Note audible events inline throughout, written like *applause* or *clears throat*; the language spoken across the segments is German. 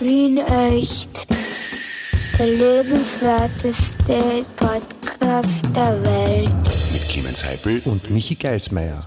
Wien echt. Der lebenswerteste Podcast der Welt. Mit Clemens Heipel und Michi Geismeier.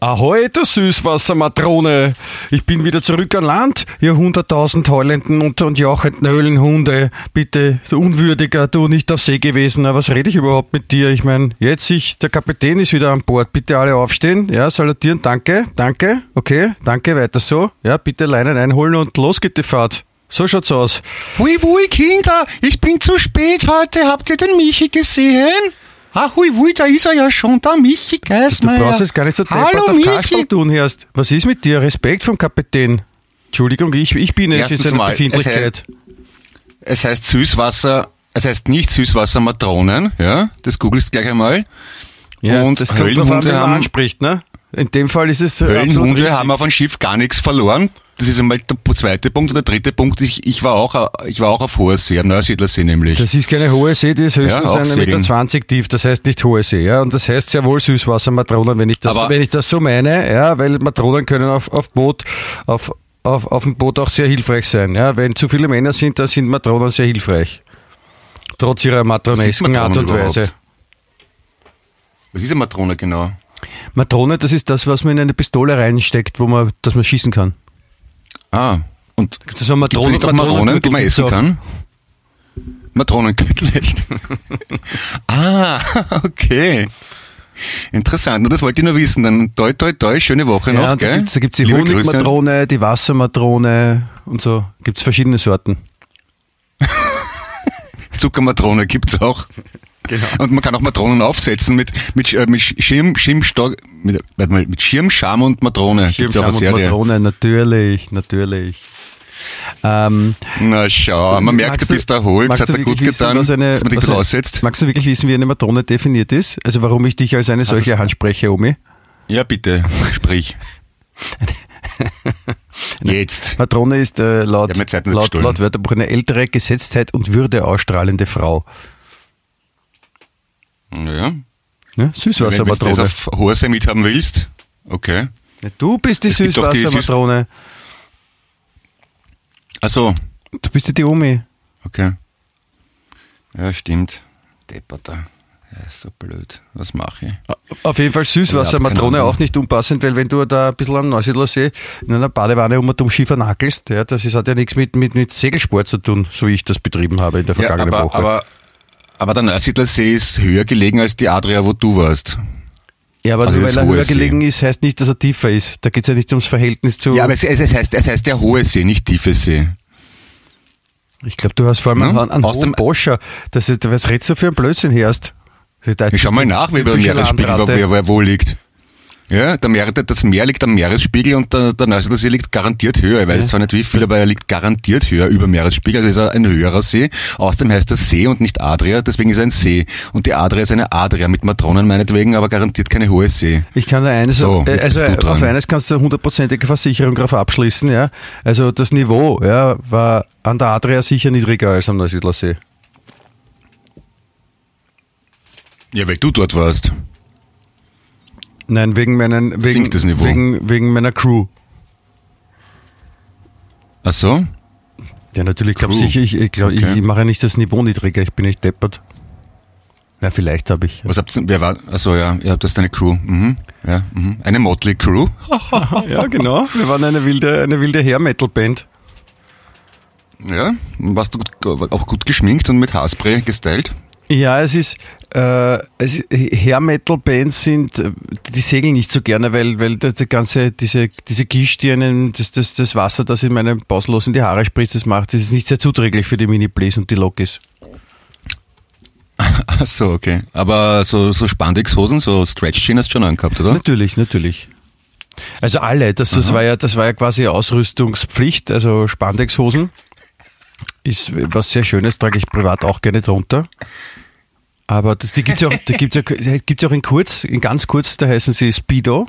Ahoi, du Süßwassermatrone! Ich bin wieder zurück an Land, ihr hunderttausend heulenden und, und jauchenden Höhlenhunde. Bitte, du Unwürdiger, du nicht auf See gewesen. Was rede ich überhaupt mit dir? Ich meine, jetzt ich, der Kapitän ist wieder an Bord. Bitte alle aufstehen. Ja, salutieren. Danke, danke. Okay, danke, weiter so. Ja, bitte Leinen einholen und los geht die Fahrt. So schaut's aus. Hui, hui, Kinder, ich bin zu spät heute. Habt ihr den Michi gesehen? Ah, hui, hui, da ist er ja schon, der Michi Du Geismeier. brauchst jetzt gar nicht so deppert Hallo, auf Michi. Kasperl tun, Herrst. Was ist mit dir? Respekt vom Kapitän. Entschuldigung, ich, ich bin es Erstens jetzt eine mal, es Befindlichkeit. Es heißt Süßwasser, es heißt nicht Süßwassermatronen, ja, das googelst gleich einmal. Ja, und das kommt drauf an, Höllenhunde wen man haben- anspricht, ne? In dem Fall ist es Höllenhunde haben auf einem Schiff gar nichts verloren. Das ist einmal der zweite Punkt. Und der dritte Punkt ist, ich, war auch, ich war auch auf hoher See, am Neusiedlersee nämlich. Das ist keine hohe See, die ist höchstens Ja, eine. Meter 20 tief, das heißt nicht hohe See, ja. Und das heißt sehr wohl Süßwassermatronen, wenn ich das, Aber- wenn ich das so meine, ja, weil Matronen können auf, auf Boot, auf, auf, auf dem Boot auch sehr hilfreich sein, ja. Wenn zu viele Männer sind, dann sind Matronen sehr hilfreich. Trotz ihrer matronesken Art und Weise. Was ist eine Matrone genau? Matrone, das ist das, was man in eine Pistole reinsteckt, wo man, dass man schießen kann. Ah, und Das ist ein Gibt's da Matronen, nicht auch Matronen, die man gibt's essen auch. kann? Matronengürtel, echt? *laughs* ah, *laughs* okay. Interessant, nur das wollte ich nur wissen. Dann toi, toi, toi, schöne Woche Ja, noch, und da gell? gibt's, da gibt's die Liebe Grüße. Honigmatrone, die Wassermatrone und so. Gibt's verschiedene Sorten. *laughs* Zuckermatrone gibt's auch. Genau. Und man kann auch Matronen aufsetzen mit, mit, äh, mit Schirm, Schirmstock, mit, warte mal, mit Schirm, Scham und Matrone. Gibt's auch eine Schirmscham und Serie. Matrone, natürlich, natürlich. Ähm, Na schau, man merkt, du bist erholt, es hat dir gut wissen, getan, eine, dass man dich eine- aussetzt. Magst du wirklich wissen, wie eine Matrone definiert ist? Also warum ich dich als eine solche anspreche, Omi? Ja, bitte, sprich. *laughs* Jetzt. Matrone ist äh, laut, laut, laut Wörterbuch eine ältere, Gesetztheit und Würde ausstrahlende Frau. Ja. Ne? Wenn du das Süßwassermatrone. auf hoher See mithaben willst, okay. Du bist die Es Süßwassermatrone. Also, Du bist ja die Omi. okay. Ja, stimmt. Depperter. Ja, ist so blöd. Was mache ich? Auf jeden Fall Süßwassermatrone Ja, auch nicht unpassend, weil wenn du da ein bisschen am Neusiedlersee in einer Badewanne um und um Ski vernackelst, ja, das ist, hat ja nichts mit, mit, mit Segelsport zu tun, so wie ich das betrieben habe in der Ja, vergangenen aber, Woche. aber, aber der Neusiedlersee ist höher gelegen als die Adria, wo du warst. ja, aber also nur weil er höher See. gelegen ist, heißt nicht, dass er tiefer ist. Da geht es ja nicht ums Verhältnis zu. Ja, aber es, es, heißt, es heißt der hohe See, nicht tiefe See. ich glaube, du hast vor allem Ja, einen, einen aus hohen dem- Boscher. Das ist, was redest du für ein Blödsinn herst? Ich schau mal nach, wie der Typische Meeresspiegel wo, Landratte. wo, wo liegt. Ja, der Meer, das Meer liegt am Meeresspiegel und der, der Neusiedlersee liegt garantiert höher. Ich weiß zwar nicht wie viel, aber er liegt garantiert höher über Meeresspiegel. Also ist er ein höherer See. Außerdem heißt er See und nicht Adria, deswegen ist er ein See. Und die Adria ist eine Adria mit Matronen meinetwegen, aber garantiert keine hohe See. Ich kann da eines, So, äh, also auf eines kannst du hundertprozentige Versicherung drauf abschließen, ja. Also das Niveau, ja, war an der Adria sicher niedriger als am Neusiedlersee. Ja, weil du dort warst. Nein, wegen meinen, wegen, Sinkt das Niveau? wegen, wegen meiner Crew. Ach so? Ja, natürlich, glaube Crew. ich, ich, ich, glaub, Okay. ich mache nicht das Niveau niedriger, ich bin nicht deppert. Na, vielleicht habe ich. Was habt ihr, wer war, ach so, ja, ihr habt das deine Crew. Mhm. Ja, mhm. Eine Motley Crew. *laughs* Ja, genau. Wir waren eine wilde, eine wilde Hair-Metal-Band. Ja, warst du gut, auch gut geschminkt und mit Haarspray gestylt? Ja, es ist, äh, es ist Hair-Metal-Bands sind, äh, die segeln nicht so gerne, weil, weil das, die ganze, diese, diese Gischt, die einen, das, das, das Wasser, das in meinem pausenlos in die Haare spritzt, das macht, das ist nicht sehr zuträglich für die Mini-Plays und die Lokis. *laughs* Ach so, okay. Aber so, so Spandexhosen, so Stretch-Jeans hast du schon angehabt, oder? Natürlich, natürlich. Also alle, das, das war ja, das war ja quasi Ausrüstungspflicht, also Spandexhosen. Ist was sehr Schönes, trage ich privat auch gerne drunter. Aber das, die gibt's ja auch, *laughs* die gibt's ja, gibt's ja auch in kurz, in ganz kurz, da heißen sie Speedo,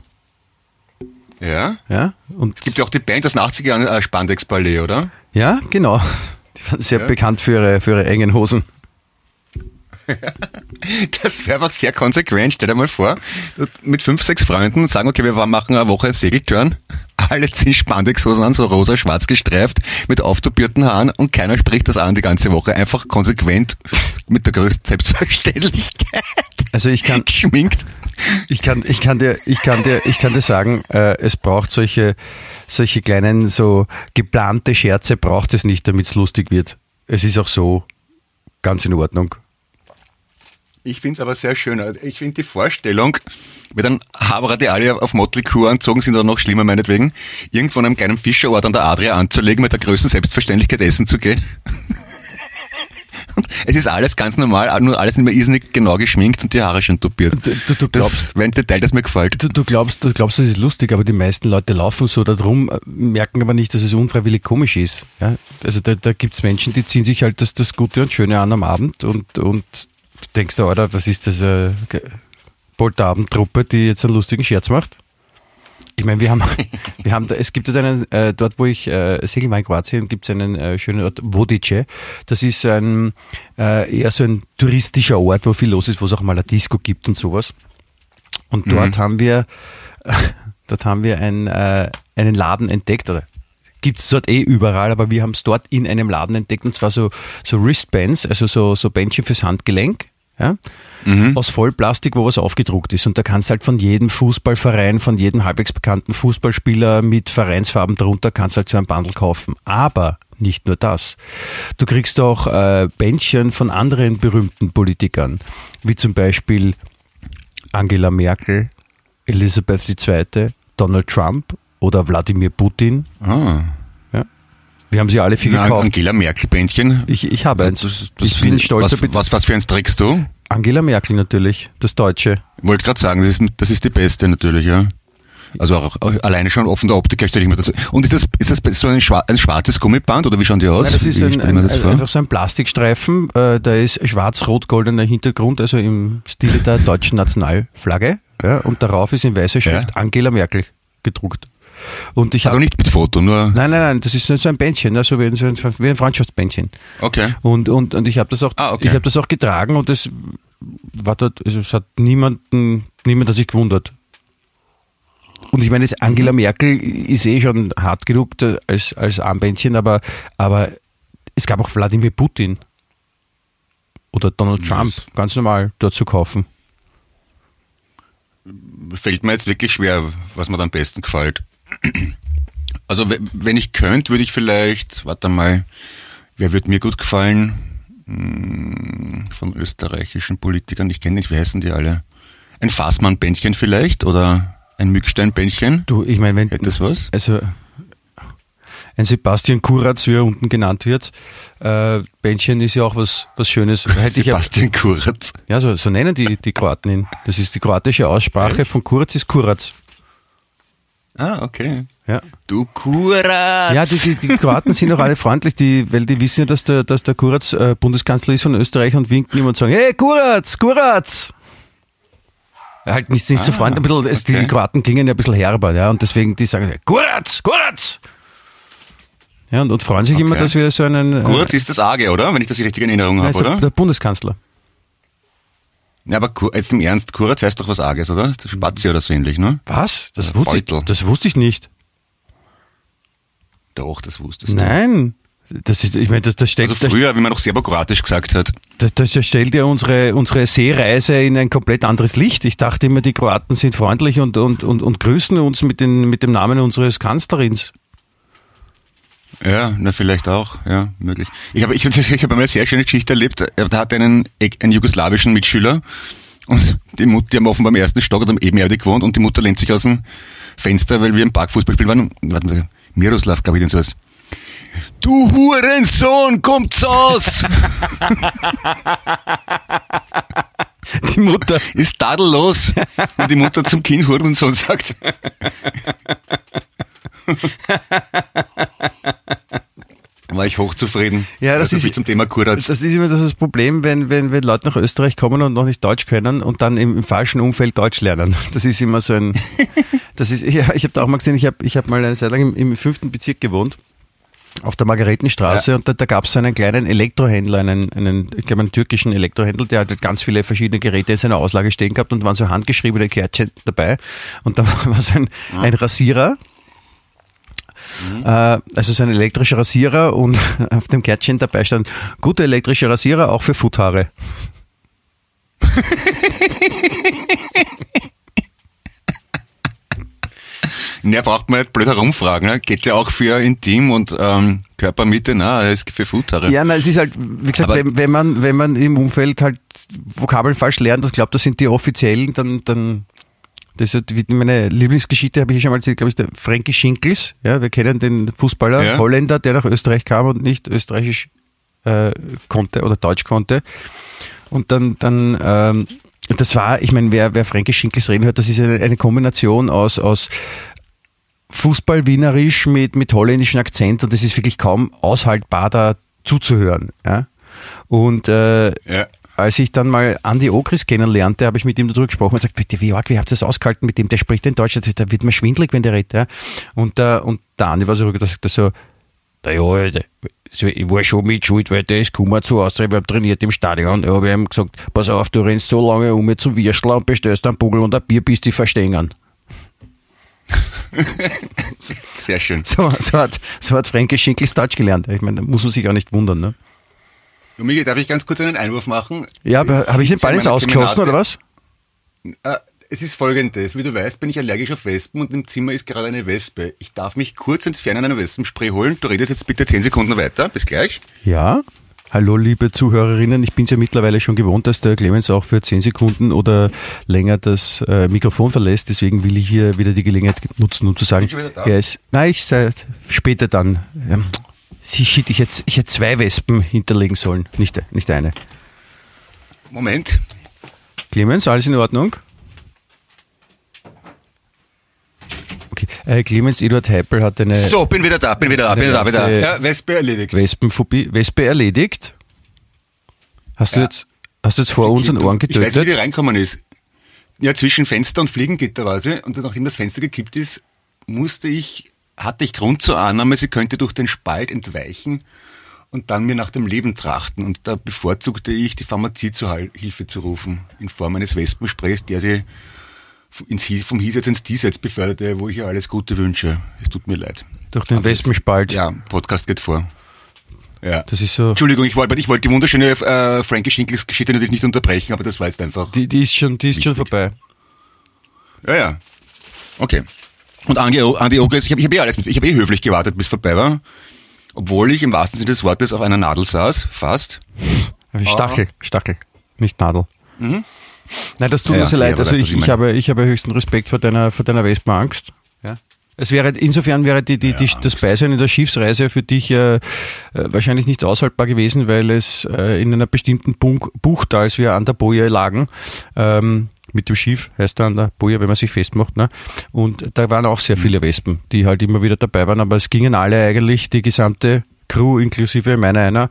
Ja. ja, und Gibt ja auch die Band aus den 80er Jahren, äh, Spandex Ballet, oder? Ja, genau. Die waren sehr Ja. bekannt für ihre, für ihre engen Hosen. *laughs* Das wäre aber sehr konsequent. Stell dir mal vor, mit fünf, sechs Freunden sagen, okay, wir machen eine Woche Segeltörn, alle ziehen Spandexhosen an, so rosa-schwarz gestreift, mit auftupierten Haaren und keiner spricht das an die ganze Woche. Einfach konsequent mit der größten Selbstverständlichkeit Also ich kann, geschminkt. ich kann, ich kann dir, ich kann dir, ich kann dir sagen, äh, es braucht solche, solche kleinen, so geplante Scherze braucht es nicht, damit es lustig wird. Es ist auch so ganz in Ordnung. Ich finde es aber sehr schön. Ich finde die Vorstellung, mit einem Haberer, die alle auf Motley Crue anzogen sind oder noch schlimmer meinetwegen, irgendwo an einem kleinen Fischerort an der Adria anzulegen, mit der größten Selbstverständlichkeit essen zu gehen. *laughs* Und es ist alles ganz normal, nur alles nicht mehr irrsinnig genau geschminkt und die Haare schon tupiert. Du, du, du glaubst, Das wäre ein Detail, das mir gefällt. Du, du glaubst, du glaubst, das ist lustig, aber die meisten Leute laufen so da drum, äh, merken aber nicht, dass es unfreiwillig komisch ist. Ja? Also da, da gibt's Menschen, die ziehen sich halt das, das Gute und Schöne an am Abend und, und du denkst, Alter, was ist das, äh, Polterabendtruppe, die jetzt einen lustigen Scherz macht? Ich meine, wir haben, *laughs* wir haben, da, es gibt dort einen, äh, dort wo ich äh, segel war in Kroatien, gibt es einen äh, schönen Ort, Vodice. Das ist ein, äh, eher so ein touristischer Ort, wo viel los ist, wo es auch mal eine Disco gibt und sowas. Und dort haben wir, *laughs* dort haben wir ein, äh, einen Laden entdeckt, oder gibt es dort eh überall, aber wir haben es dort in einem Laden entdeckt und zwar so, so Wristbands, also so, so Bändchen fürs Handgelenk. Ja? Aus Vollplastik, wo was aufgedruckt ist. Und da kannst halt von jedem Fußballverein, von jedem halbwegs bekannten Fußballspieler mit Vereinsfarben drunter, kannst halt so ein Bundle kaufen. Aber nicht nur das. Du kriegst auch äh, Bändchen von anderen berühmten Politikern, wie zum Beispiel Angela Merkel, Elisabeth II., Donald Trump oder Wladimir Putin. Ah. Wir haben sie alle viel Na, gekauft. Angela Merkel-Bändchen. Ich, ich habe eins. Das, das, ich bin stolzer was, was, was für eins trägst du? Angela Merkel natürlich, das Deutsche. Wollte gerade sagen, das ist, das ist die beste natürlich, ja. Also auch, auch alleine schon offen der Optik her stelle ich mir das. Und ist das, ist das so ein, schwar ein schwarzes Gummiband oder wie schauen die aus? Nein, das ist ein, ein, das einfach so ein Plastikstreifen, äh, da ist schwarz-rot-goldener Hintergrund, also im Stile der deutschen Nationalflagge. Ja, und darauf ist in weißer Schrift Ja. Angela Merkel gedruckt. Und ich Also hab- nicht mit Foto, nur. Nein, nein, nein, das ist so ein Bändchen, also wie ein, so ein, wie ein Freundschaftsbändchen. Okay. Und, und, und ich habe das auch, Ah, okay. ich habe das auch getragen und es war dort, also es hat niemanden, niemand hat sich gewundert. Und ich meine, Angela Mhm. Merkel ist eh schon hart genug als, als Armbändchen, aber, aber es gab auch Wladimir Putin oder Donald Trump, ganz normal dort zu kaufen. Fällt mir jetzt wirklich schwer, was mir am besten gefällt. *clears throat* Also we- wenn ich könnte, würde ich vielleicht, warte mal, wer würde mir gut gefallen? Hm, Von österreichischen Politikern, ich kenne nicht, wie heißen die alle? Ein Fassmann-Bändchen vielleicht oder ein Mückstein-Bändchen? Du, ich meine, wenn, Hätte das was? also ein Sebastian Kuratz, wie er unten genannt wird, äh, Bändchen ist ja auch was, was Schönes. *laughs* Hätte ich ja, Sebastian Kuratz. ja, so, so nennen die, die Kroaten ihn. Das ist die kroatische Aussprache von Kuratz ist Kuratz. Ah, okay. Ja. Du Kuratz! Ja, die, die, Kroaten sind auch alle freundlich, die, weil die wissen ja, dass der, dass der Kuratz äh, Bundeskanzler ist von Österreich und winken ihm und sagen, hey Kuratz, Kuratz! Halt nicht, nicht so freundlich, bisschen, es, die Ah, okay. Kroaten klingen ja ein bisschen herber, ja, und deswegen die sagen, Kuratz, Kuratz! Ja, und, und freuen sich immer, Okay. dass wir so einen, äh, Kuratz ist das Arge, oder? Wenn ich das richtig in Erinnerung habe, oder? der Bundeskanzler. Ja, aber jetzt im Ernst, Kuratz heißt doch was Arges, oder? Das Spazi oder so ähnlich, ne? Was? Das Ja, wusste, ich, das wusste ich nicht. Doch, das wusstest du. Nein. Das ist, ich meine, das, das stellt, Also früher, wie man noch serbokroatisch gesagt hat. Das, das stellt ja unsere, unsere Seereise in ein komplett anderes Licht. Ich dachte immer, die Kroaten sind freundlich und, und, und, und grüßen uns mit, den, mit dem Namen unseres Kanzlerins. Ja, na vielleicht auch, ja, möglich. Ich habe ich, *laughs* ich hab einmal eine sehr schöne Geschichte erlebt. Da hat einen, einen jugoslawischen Mitschüler und die Mutter, die haben offenbar im ersten Stock oder am Ebenerdig gewohnt und die Mutter lehnt sich aus dem Fenster, weil wir im Park Fußballspiel waren. Warten Sie, Miroslav, glaube ich, denn sowas. Du Hurensohn, kommt's aus! *laughs* Die Mutter. Ist tadellos, wenn die Mutter zum Kind Hurensohn sagt. *laughs* War ich hochzufrieden. Ja, das also ist- zum Thema Kuratz. Das ist immer das Problem, wenn, wenn, wenn Leute nach Österreich kommen und noch nicht Deutsch können und dann im, im falschen Umfeld Deutsch lernen. *laughs* Das ist immer so ein. *laughs* Das ist, ja, ich habe da auch mal gesehen, ich habe ich hab mal eine Zeit lang im, im fünften Bezirk gewohnt. Auf der Margaretenstraße Ja. und da, da gab es so einen kleinen Elektrohändler, einen, einen, ich glaube einen türkischen Elektrohändler, der halt ganz viele verschiedene Geräte in seiner Auslage stehen gehabt und waren so handgeschriebene Kärtchen dabei. Und da war so ein, ein Rasierer, Äh, also so ein elektrischer Rasierer und *laughs* auf dem Kärtchen dabei stand, gute elektrische Rasierer auch für Futthaare. Ja, *laughs* braucht man nicht blöd herumfragen. Ne? Geht ja auch für Intim und ähm, Körpermitte, na, ist für Futtere. Ja, na, es ist halt, wie gesagt, wenn, wenn man, wenn man im Umfeld halt Vokabeln falsch lernt, das glaubt, das sind die offiziellen, dann, dann, das ist meine Lieblingsgeschichte, habe ich schon mal erzählt, glaube ich, der Frankie Schinkels, ja, wir kennen den Fußballer, Ja. Holländer, der nach Österreich kam und nicht österreichisch äh, konnte oder Deutsch konnte. Und dann, dann, ähm, das war, ich meine, wer, wer Frankie Schinkels reden hört, das ist eine, eine Kombination aus, aus Fußball-Wienerisch mit, mit holländischem Akzent und das ist wirklich kaum aushaltbar, da zuzuhören. Ja? Und äh, Ja. Als ich dann mal Andi Ogris kennenlernte, habe ich mit ihm darüber gesprochen und gesagt, bitte, wie arg, wie habt ihr das ausgehalten mit dem? Der spricht in Deutsch, da wird mir schwindelig, wenn der redet. Ja? Und, äh, und der Andi war so ruhig, so, na ja, der- so, ich war schon mit Schuld, weil der ist gekommen zu Austria, wir haben trainiert im Stadion. Da habe ich ihm gesagt, pass auf, du rennst so lange um mir zum Würstler und bestellst einen Bugel und ein Bier, bis die verstehen. *laughs* Sehr schön. So, so hat, so hat Frankie Schinkels Deutsch gelernt. Ich meine, da muss man sich auch nicht wundern. Ne? Und Migi, darf ich ganz kurz einen Einwurf machen? Ja, aber habe ich den Ball jetzt ausgeschossen oder was? Äh, es ist folgendes, wie du weißt, bin ich allergisch auf Wespen und im Zimmer ist gerade eine Wespe. Ich darf mich kurz entfernen, eine Wespenspray holen. Du redest jetzt bitte 10 Sekunden weiter. Bis gleich. Ja. Hallo, liebe Zuhörerinnen. Ich bin es ja mittlerweile schon gewohnt, dass der Clemens auch für 10 Sekunden oder länger das äh, Mikrofon verlässt. Deswegen will ich hier wieder die Gelegenheit nutzen, um zu sagen, er ist, nein, ich sei später dann. Ähm, Sie shit, ich hätte, ich hätte zwei Wespen hinterlegen sollen, nicht, nicht eine. Moment. Clemens, alles in Ordnung? Okay, äh, Clemens Eduard Heipel hat eine So, bin wieder da, bin wieder da, bin wieder da, bin wieder da. Ja, Wespe erledigt. Wespenphobie, Wespe erledigt. Hast du Ja. jetzt, hast du jetzt vor unseren Ohren Ich weiß nicht, wie die getötet? reinkommen ist. Ja, zwischen Fenster und Fliegengitter war sie. Und nachdem das Fenster gekippt ist, musste ich, hatte ich Grund zur Annahme, sie könnte durch den Spalt entweichen und dann mir nach dem Leben trachten. Und da bevorzugte ich, die Pharmazie zur Hilfe zu rufen, in Form eines Wespensprays, der sie ins, vom Hiesitz ins Diesseits beförderte, wo ich ihr alles Gute wünsche. Es tut mir leid. Durch den Aber es- Wespenspalt. Ja, Podcast geht vor. Ja. Das ist so, Entschuldigung, ich wollte, ich wollte die wunderschöne äh, Frankie Schinkels Geschichte natürlich nicht unterbrechen, aber das war jetzt einfach. die, die ist schon, die ist schon Wichtig. vorbei. Ja, ja. Okay. Und Andi, Andi Ogres, ich habe ich hab eh alles ich habe eh höflich gewartet, bis vorbei war. Obwohl ich im wahrsten Sinne des Wortes auf einer Nadel saß, fast. Stachel, Stachel, nicht Nadel. Nein, das tut Mhm. Ja, mir so ja, leid. aber Also ich, ich habe, ich habe höchsten Respekt vor deiner, vor deiner Wespenangst. Ja. Es wäre, insofern wäre die, die, die, das Beisein in der Schiffsreise für dich äh, äh, wahrscheinlich nicht aushaltbar gewesen, weil es äh, in einer bestimmten Bunk, Bucht, als wir an der Boje lagen, ähm, mit dem Schiff, heißt er an der Boje, wenn man sich festmacht, ne? und da waren auch sehr viele Wespen, die halt immer wieder dabei waren, aber es gingen alle eigentlich, die gesamte Crew, inklusive meiner einer,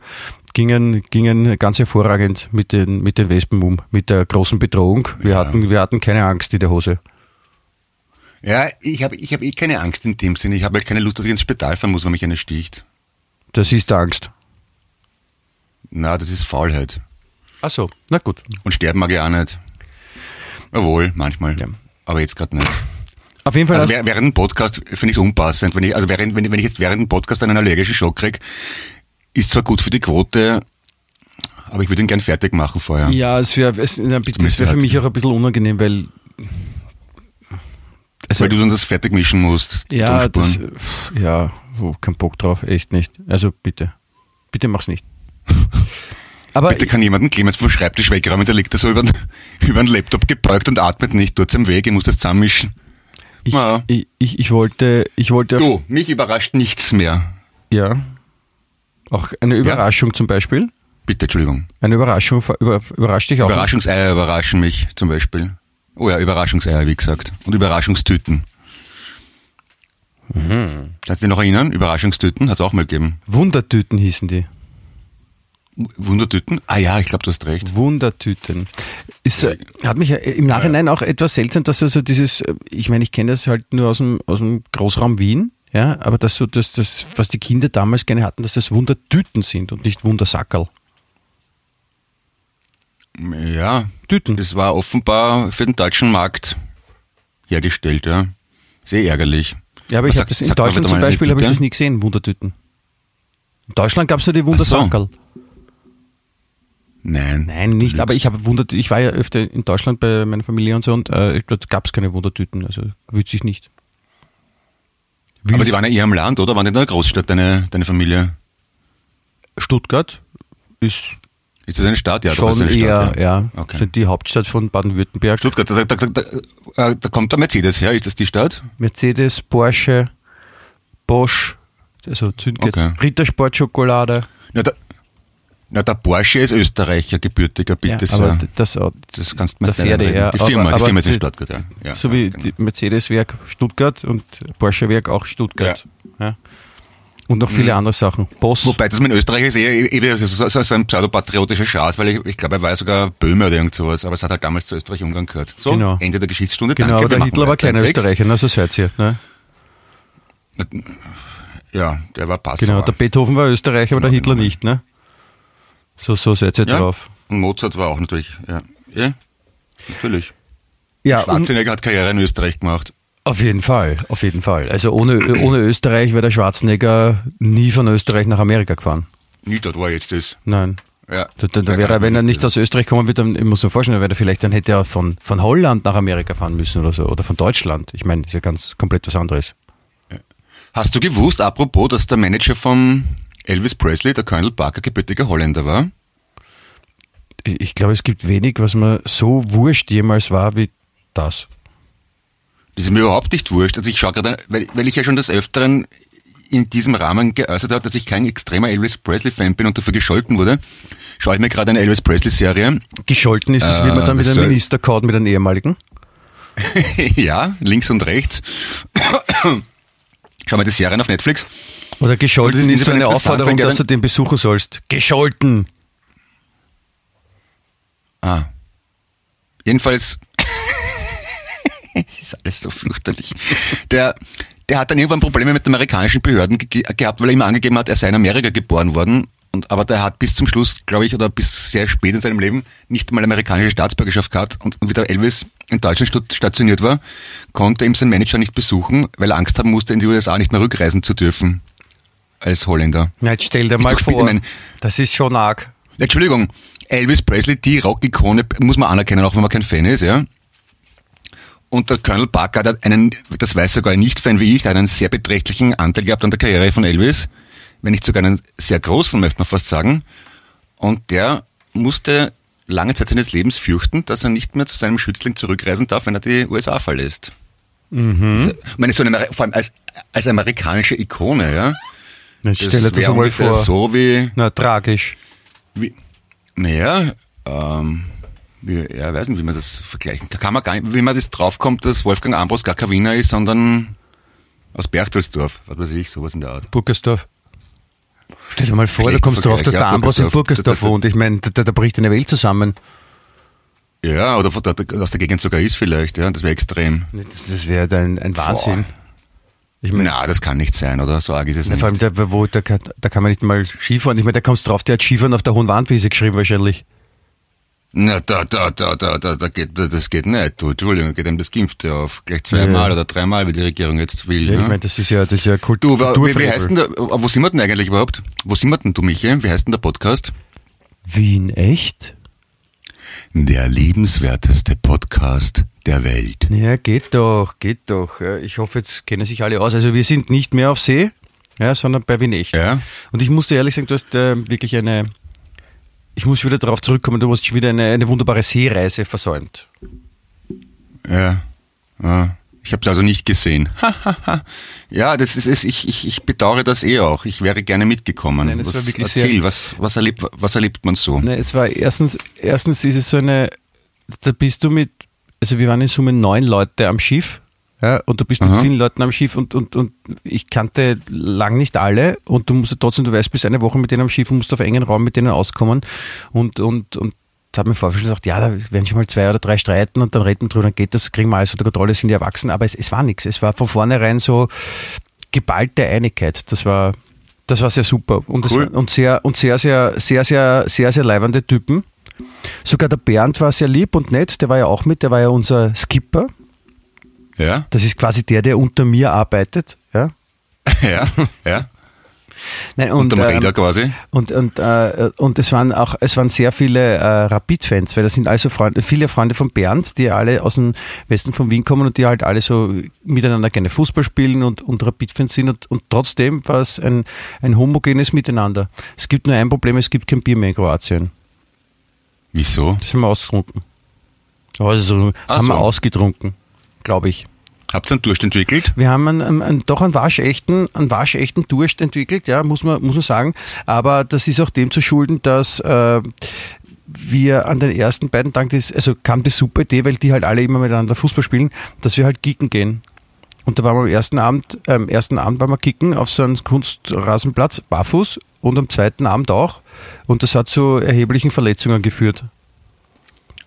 gingen, gingen ganz hervorragend mit den, mit den Wespen um, mit der großen Bedrohung. Wir, hatten, wir hatten keine Angst in der Hose. Ja, ich habe ich hab eh keine Angst in dem Sinne. Ich habe halt keine Lust, dass ich ins Spital fahren muss, wenn mich eine sticht. Das ist Angst. Na, das ist Faulheit. Ach so, na gut. Und sterben mag ich auch nicht. Jawohl, manchmal. Ja. Aber jetzt gerade nicht. Auf jeden Fall Also während dem Podcast finde ich es unpassend. Wenn ich, also während, wenn, wenn ich jetzt während dem Podcast einen allergischen Schock krieg, ist zwar gut für die Quote, aber ich würde ihn gern fertig machen vorher. ja, es wäre es, na, es wär für mich auch ein bisschen unangenehm, weil also, Weil du dann das fertig mischen musst. ja, das, ja, oh, kein Bock drauf, echt nicht. Also bitte, bitte mach's nicht. *laughs* Aber Bitte kann jemand Clemens vom Schreibtisch wegräumen, der liegt da so über den, *laughs* über den Laptop gebeugt und atmet nicht. Tut's im Weg, ich muss das zusammenmischen. ich, Ja. ich, ich, ich wollte, ich wollte, Du, mich überrascht nichts mehr. ja, auch eine Überraschung zum Beispiel. Bitte, Entschuldigung. Eine Überraschung über, überrascht dich auch. Überraschungseier überraschen mich zum Beispiel. Oh ja, Überraschungseier, wie gesagt. Und Überraschungstüten. Mhm. Kannst du dich noch erinnern? Überraschungstüten hat es auch mal gegeben. Wundertüten hießen die. Wundertüten? Ah ja, ich glaube, du hast recht. Wundertüten. Ist, äh, hat mich äh, im Nachhinein auch etwas seltsam, dass also dieses, äh, ich meine, ich kenne das halt nur aus dem, aus dem Großraum Wien, ja, aber dass so das, das, was die Kinder damals gerne hatten, dass das Wundertüten sind und nicht Wundersackerl. Ja, Tüten. das war offenbar für den deutschen Markt hergestellt, ja. Sehr ärgerlich. Ja, aber ich habe das in Deutschland zum Beispiel habe ich das nie gesehen, Wundertüten. In Deutschland gab es nur die Wundersackerl. Nein. Nein, nicht, aber ich habe Wundert, ich war ja öfter in Deutschland bei meiner Familie und so und äh, dort gab es keine Wundertüten, also wüsste ich nicht. Aber Wils- die waren ja eher im Land, oder? Waren die in der Großstadt, deine, deine Familie? Stuttgart ist Ist das eine Stadt? Ja, schon ist eine eher, Stadt, ja, Okay. sind die Hauptstadt von Baden-Württemberg. Stuttgart, da, da, da, da, äh, da kommt der Mercedes her, ist das die Stadt? Mercedes, Porsche, Bosch, also Zündget, Okay. Rittersport-Schokolade. Ja, der, na, der Porsche ist Österreicher, gebürtiger, bitte ja, aber sehr. das, Das kannst du mir Pferde, ja. Die Firma, aber, die Firma ist in Stuttgart, ja. ja so ja, wie genau. Mercedes-Werk Stuttgart und Porsche-Werk auch Stuttgart. Ja. Und noch viele andere Sachen. Boss. Mhm. Wobei das mit Österreich ist eh, eh wieder so, so, so ein pseudopatriotischer Schaß, weil ich, ich glaube, er war ja sogar Böhme oder irgend sowas, aber es hat halt damals zu Österreich-Ungarn gehört. So, Genau. Ende der Geschichtsstunde. genau, Danke, aber der Hitler war kein. Österreicher, ne? so seid ihr. Ne? Ja, der war Passauer. Genau, der Beethoven war Österreicher, aber der Hitler nicht. Ne? So, so seid ihr ja? drauf. Und Mozart war auch natürlich, ja. Ja, natürlich. Ja, Schwarzenegger hat Karriere in Österreich gemacht. auf jeden Fall, auf jeden Fall. Also ohne, ohne Österreich wäre der Schwarzenegger nie von Österreich nach Amerika gefahren. Nie dort, wo er jetzt ist. Nein. Ja. Da, da, da wäre, er, wenn er ich nicht aus Österreich kommen würde, dann, ich muss mir vorstellen, wäre er vielleicht, dann hätte er von, von Holland nach Amerika fahren müssen oder so, oder von Deutschland. Ich meine, ist ja ganz komplett was anderes. Hast du gewusst, apropos, dass der Manager von Elvis Presley, der Colonel Parker, gebürtiger Holländer war? Ich, glaube, es gibt wenig, was mir so wurscht jemals war wie das. Das ist mir überhaupt nicht wurscht. Also ich schaue gerade, weil, weil ich ja schon des Öfteren in diesem Rahmen geäußert habe, dass ich kein extremer Elvis Presley-Fan bin und dafür gescholten wurde, schaue ich mir gerade eine Elvis Presley-Serie. Gescholten ist es, Äh, wie man dann mit das einem soll- Minister kaut, mit einem ehemaligen. *laughs* ja, links und rechts. *coughs* Schau mal die Serien auf Netflix. Oder gescholten ist ist so eine Aufforderung, dass du den besuchen sollst. Gescholten! Ah. Jedenfalls. *laughs* es ist alles so fürchterlich. Der, der hat dann irgendwann Probleme mit den amerikanischen Behörden ge gehabt, weil er immer angegeben hat, er sei in Amerika geboren worden. Und, aber der hat bis zum Schluss, glaube ich, oder bis sehr spät in seinem Leben nicht mal amerikanische Staatsbürgerschaft gehabt. Und, und wie der Elvis in Deutschland stationiert war, konnte ihm sein Manager nicht besuchen, weil er Angst haben musste, in die USA nicht mehr rückreisen zu dürfen. Als Holländer. Na, jetzt stell dir mal vor, ich mein- das ist schon arg. Entschuldigung, Elvis Presley, die Rock-Ikone, muss man anerkennen, auch wenn man kein Fan ist, ja. Und der Colonel Parker hat einen, das weiß sogar ein Nicht-Fan wie ich, einen sehr beträchtlichen Anteil gehabt an der Karriere von Elvis. Wenn nicht sogar einen sehr großen, möchte man fast sagen. Und der musste lange Zeit seines Lebens fürchten, dass er nicht mehr zu seinem Schützling zurückreisen darf, wenn er die USA verlässt. Also, ich meine, so eine, vor allem als, als amerikanische Ikone, ja. Jetzt stell dir das einmal vor. so wie, Na, tragisch. wie, naja, ähm, ja, weiß nicht, wie man das vergleichen kann. Kann man gar nicht, wie man das draufkommt, dass Wolfgang Ambros gar kein Wiener ist, sondern aus Berchtesdorf, was weiß ich, sowas in der Art. Burgersdorf. Stell dir mal vor, da Schlechter kommst du drauf, dass Vergleich, der ja, Ambros in Burgersdorf. Das- das- wohnt. Ich meine, da, da bricht eine Welt zusammen. Ja, oder von aus der Gegend sogar ist vielleicht, ja, das wäre extrem. Das, das wäre ein, ein Wahnsinn. Ich meine, Na, das kann nicht sein, oder? So arg ist es na, nicht. vor allem, der, wo, da, kann, da kann man nicht mal Skifahren. Ich meine, da kommst du drauf, der hat Skifahren auf der Hohen Wandwiese geschrieben wahrscheinlich. Na, da, da, da, da, da, da geht, das geht nicht. Du, Entschuldigung, geht ihm das Gimpfte auf. Gleich zweimal Ja. oder dreimal, wie die Regierung jetzt will. Ja, ne? ich meine, das ist ja, das ist ja Kult Du, wa- wie, wie heißt denn der, wo sind wir denn eigentlich überhaupt? Wo sind wir denn, du Michi? Wie heißt denn der Podcast? Wien, echt? Der lebenswerteste Podcast der Welt. Ja, geht doch, geht doch. Ich hoffe, jetzt kennen sich alle aus. Also wir sind nicht mehr auf See, ja, sondern bei Wien echt. Ja? Und ich muss dir ehrlich sagen, du hast äh, wirklich eine, ich muss wieder darauf zurückkommen, du hast wieder eine, eine wunderbare Seereise versäumt. Ja. ja. Ich habe es also nicht gesehen. ja, das ist es. Ich, ich, ich bedauere das eh auch. Ich wäre gerne mitgekommen. Nein, es was, war wirklich erzähl, sehr- was, was, erlebt, was erlebt man so? Ne, es war erstens, erstens ist es so eine, da bist du mit, also wir waren in Summe neun Leute am Schiff, ja, und du bist mit Aha. vielen Leuten am Schiff und, und, und ich kannte lang nicht alle und du musst trotzdem, du weißt, bis eine Woche mit denen am Schiff und musst auf engen Raum mit denen auskommen und, und, und habe mir vorher schon gesagt, ja, da werden schon mal zwei oder drei streiten und dann reden wir drüber, dann geht das, kriegen wir alles unter Kontrolle, sind die erwachsen, aber es, es war nichts. Es war von vornherein so geballte Einigkeit. Das war, das war sehr super und, Cool. es, und sehr, und sehr, sehr, sehr, sehr, sehr, sehr leibende Typen. Sogar der Bernd war sehr lieb und nett, der war ja auch mit, der war ja unser Skipper. Ja? Das ist quasi der, der unter mir arbeitet. ja, *laughs* ja. Nein, und, Unterm ähm, Räder quasi. Und, und, äh, und es waren auch, es waren sehr viele äh, Rapid-Fans, weil das sind also Freunde, viele Freunde von Bernd, die alle aus dem Westen von Wien kommen und die halt alle so miteinander gerne Fußball spielen und, und Rapid-Fans sind und, und trotzdem war es ein, ein homogenes Miteinander. Es gibt nur ein Problem, es gibt kein Bier mehr in Kroatien. Wieso? Das haben wir ausgetrunken. Also Ach haben wir so. ausgetrunken, glaube ich. Habt ihr einen Durst entwickelt? Wir haben einen, einen, einen, doch einen waschechten, einen waschechten Durst entwickelt, ja, muss man, muss man sagen. Aber das ist auch dem zu schulden, dass äh, wir an den ersten beiden Tagen, das, also kam die super Idee, weil die halt alle immer miteinander Fußball spielen, dass wir halt kicken gehen. Und da waren wir am ersten Abend, äh, am ersten Abend waren wir kicken auf so einem Kunstrasenplatz, barfuß, und am zweiten Abend auch. Und das hat zu erheblichen Verletzungen geführt.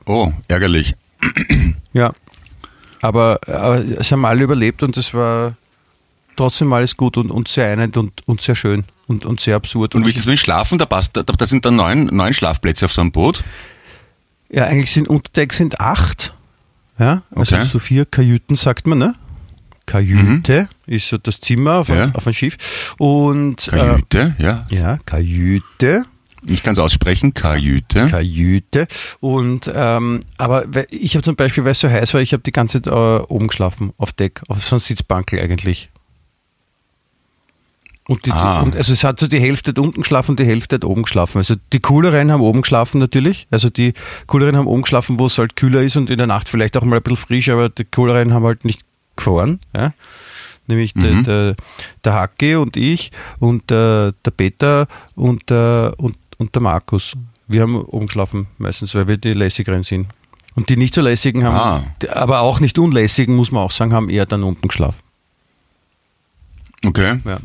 Oh, ärgerlich. Ja. Aber, aber es haben alle überlebt und es war trotzdem alles gut und, und sehr einend und, und sehr schön und, und sehr absurd. Und wie ist das mit Schlafen? Da passt, da, da sind dann neun, neun Schlafplätze auf so einem Boot. Ja, eigentlich sind unter Deck sind acht. Ja, also Okay. so vier Kajüten sagt man, ne? Kajüte ist so das Zimmer auf, Ja. ein, auf ein Schiff. Und Kajüte, ja. Äh, ja, Kajüte. Ich kann es aussprechen, Kajüte. Kajüte. Und ähm, aber ich habe zum Beispiel, weil es so heiß war, ich habe die ganze Zeit äh, oben geschlafen, auf Deck, auf so einem Sitzbankel eigentlich. Und, die, Ah. und also es hat so die Hälfte hat unten geschlafen und die Hälfte hat oben geschlafen. Also die cooleren haben oben geschlafen natürlich. Also die cooleren haben oben geschlafen, wo es halt kühler ist und in der Nacht vielleicht auch mal ein bisschen frisch, aber die cooleren haben halt nicht gefroren. Ja? Nämlich der, Mhm. der, der Hacke und ich und der, der Peter und der, und, und der Markus. Wir haben oben geschlafen meistens, weil wir die lässigeren sind. Und die nicht so lässigen haben, Ah. die- aber auch nicht unlässigen, muss man auch sagen, haben eher dann unten geschlafen. Okay. Ja.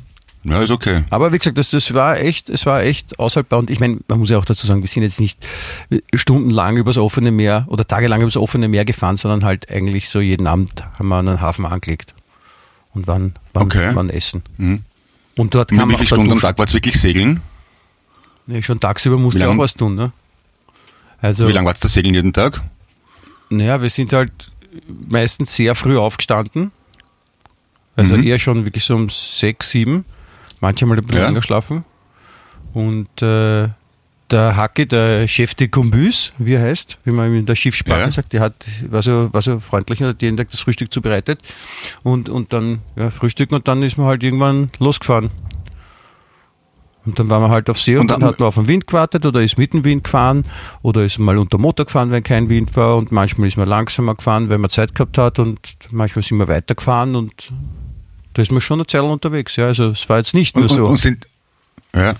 Ja, ist okay. Aber wie gesagt, das, das war echt, es war echt aushaltbar. Und ich meine, man muss ja auch dazu sagen, wir sind jetzt nicht stundenlang übers offene Meer oder tagelang übers offene Meer gefahren, sondern halt eigentlich so jeden Abend haben wir den Hafen angelegt und waren, waren, Okay. waren essen. Mhm. Und dort kann wie man viele auch da Stunden am. Tag war es wirklich segeln? Nee, schon tagsüber musste Wie ich auch was tun, ne? Also, Wie lange war es das Segeln jeden Tag? naja, wir sind halt meistens sehr früh aufgestanden. Also Mhm. eher schon wirklich so um sechs, sieben. Manchmal ein bisschen Ja. länger geschlafen. Und äh, der Hacke, der Chef de Combus, wie er heißt, wie man in der Schiffssprache Ja. sagt, der hat, war so, war so freundlich und hat jeden Tag das Frühstück zubereitet. Und, und dann ja, frühstücken und dann ist man halt irgendwann losgefahren. Und dann waren wir halt auf See und, Und dann, hat man auf den Wind gewartet oder ist mit dem Wind gefahren oder ist mal unter Motor gefahren, wenn kein Wind war und manchmal ist man langsamer gefahren, wenn man Zeit gehabt hat und manchmal sind wir weitergefahren und da ist man schon eine Zeit unterwegs. Ja, also es war jetzt nicht nur Und, so. und, und sind, ja.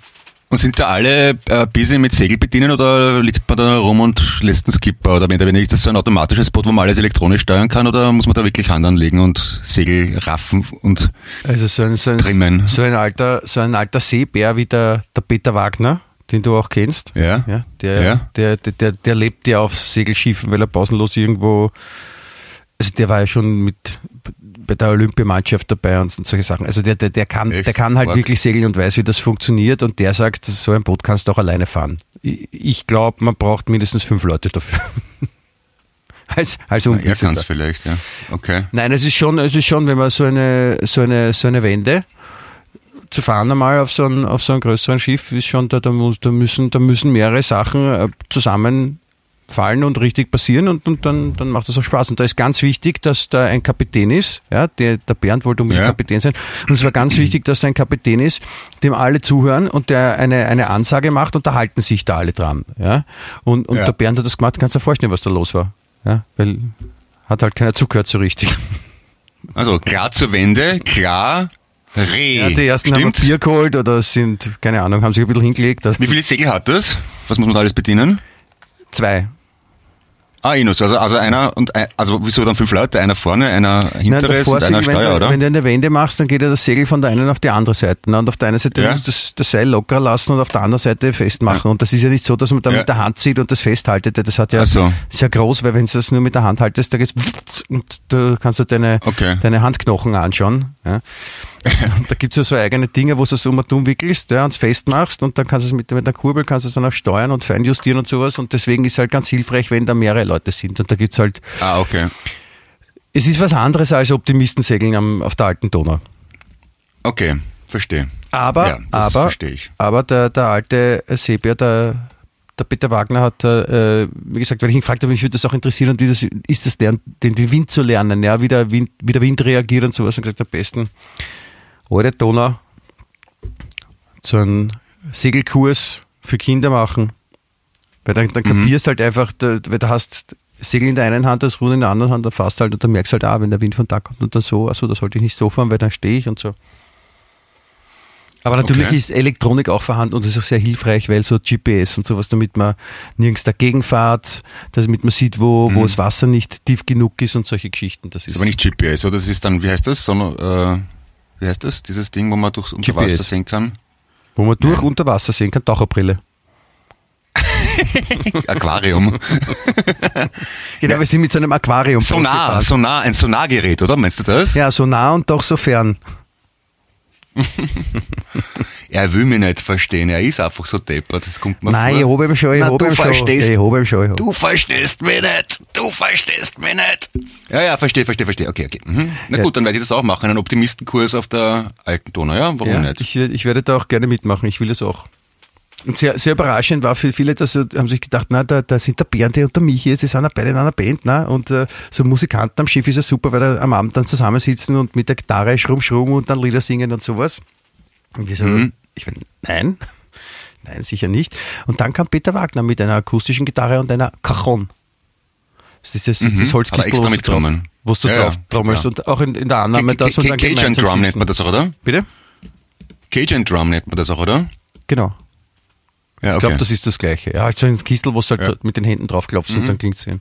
Und sind da alle äh, busy mit Segel bedienen oder liegt man da rum und lässt einen Skipper? Oder wenn da ist das so ein automatisches Boot, wo man alles elektronisch steuern kann oder muss man da wirklich Hand anlegen und Segel raffen und Also so ein, so ein, Trimmen. so ein alter, so ein alter Seebär wie der, der Peter Wagner, den du auch kennst. ja? Ja, der, Ja. Der, der, der, der lebt ja auf Segelschiffen, weil er pausenlos irgendwo, also der war ja schon mit der Olympiamannschaft dabei und solche Sachen. Also der, der, der kann, Echt? der kann halt Arg. wirklich segeln und weiß, wie das funktioniert und der sagt, so ein Boot kannst du auch alleine fahren. Ich, ich glaube, man braucht mindestens fünf Leute dafür. *laughs* als, als Na, er kann Unwissender. es vielleicht, ja. Okay. Nein, es ist schon, es ist schon, wenn man so eine, so eine, so eine Wende zu fahren einmal auf so ein, auf so einem größeren Schiff ist schon, da, da, muss, da müssen, da müssen mehrere Sachen äh, zusammenfallen und richtig passieren und, und dann, dann macht das auch Spaß. Und da ist ganz wichtig, dass da ein Kapitän ist, ja, der, der Bernd wollte unbedingt Ja. Kapitän sein. Und es war ganz wichtig, dass da ein Kapitän ist, dem alle zuhören und der eine, eine Ansage macht und da halten sich da alle dran, ja. Und, und Ja. der Bernd hat das gemacht, kannst du dir vorstellen, was da los war, ja, weil hat halt keiner zugehört so richtig. Also klar zur Wende, klar Reh. Ja, die ersten haben ein Stimmt's? Bier geholt oder sind, keine Ahnung, haben sich ein bisschen hingelegt. Wie viele Segel hat das? Was muss man da alles bedienen? Zwei. Ah, Inus, also, also einer und ein, also wieso dann fünf Leute? Einer vorne, einer Nein, hinteres und einer wenn, Steuer, du, oder? wenn du eine Wende machst, dann geht ja das Segel von der einen auf die andere Seite. ne? Und auf der einen Seite Ja. musst du das, das Seil lockerer lassen und auf der anderen Seite festmachen. Und das ist ja nicht so, dass man da Ja. mit der Hand zieht und das festhaltet. Das hat ja, so. ist ja groß, weil wenn du das nur mit der Hand haltest, da geht's und du kannst du deine, Okay. deine Handknochen anschauen. Ja. Und *laughs* da gibt's ja so eigene Dinge, wo du es um und um wickelst ja, und festmachst und dann kannst du es mit, mit der Kurbel kannst du es dann auch steuern und feinjustieren und sowas. Und deswegen ist halt ganz hilfreich, wenn da mehrere Leute sind. Und da gibt's halt Ah, okay. es ist was anderes als Optimistensegeln am, auf der alten Donau. Okay, verstehe. Aber, Ja, das aber, aber der, der alte Seebär, der, der Peter Wagner hat, äh, wie gesagt, weil ich ihn gefragt habe, mich würde das auch interessieren und wie das ist es, lernen, den, den Wind zu lernen, ja, wie der Wind, wie der Wind reagiert und sowas. Und gesagt, am besten alte Donau, so einen Segelkurs für Kinder machen. Weil dann, dann kapierst halt einfach, da, weil du hast Segel in der einen Hand, das Ruder in der anderen Hand, dann fährst halt und dann merkst halt auch, wenn der Wind von da kommt und dann so, also da sollte ich nicht so fahren, weil dann stehe ich und so. Aber natürlich Okay. ist Elektronik auch vorhanden und das ist auch sehr hilfreich, weil so GPS und sowas, damit man nirgends dagegen fährt, damit man sieht, wo, wo das Wasser nicht tief genug ist und solche Geschichten. Das Das ist aber nicht GPS, oder? Das ist dann, wie heißt das? Sondern, äh, wie heißt das? Dieses Ding, wo man durchs Unterwasser sehen kann? wo man durch unter Wasser sehen kann, Taucherbrille. *laughs* Aquarium. Genau, wir sind mit so einem Aquarium. Sonar. Sonar, ein Sonargerät, oder? Meinst du das? Ja, so nah und doch so fern. *laughs* Er will mich nicht verstehen, er ist einfach so deppert, das kommt mir Nein, ich vor. habe ihm schon, ich habe du ihm schon. verstehst. Ich habe ihm schon. Ich hab. Du verstehst mich nicht, du verstehst mich nicht. Ja, ja, verstehe, verstehe, verstehe, okay, okay. Mhm. Na Ja. gut, dann werde ich das auch machen, einen Optimistenkurs auf der alten Donau, ja? Warum Ja, nicht? ich, ich werde da auch gerne mitmachen, ich will das auch. Und sehr, sehr überraschend war für viele, dass sie haben sich gedacht, na, da, da sind der Bernd und der Michi, jetzt, die sind ja beide in einer Band, na, und äh, so Musikanten am Schiff ist ja super, weil da am Abend dann zusammensitzen und mit der Gitarre schrumm, schrumm und dann Lieder singen und sowas. Und wir so, Mhm. ich mein, nein, *laughs* nein, sicher nicht. Und dann kam Peter Wagner mit einer akustischen Gitarre und einer Cajon. Das ist das, das Mhm. Er Holzkistel, extra wo du mitgenommen. drauf- wo du Ja, drauf trommelst ja. und auch in, in der Annahme, dass Ca- dann Cajun Drum nennt man das auch, oder? Bitte? Cajun Drum nennt man das auch, oder? Genau. Ja, Ich okay. glaube, das ist das Gleiche. Ja, so ein Kistel, wo du halt Ja. Mhm. mit den Händen drauf klopfst und dann klingt's hin.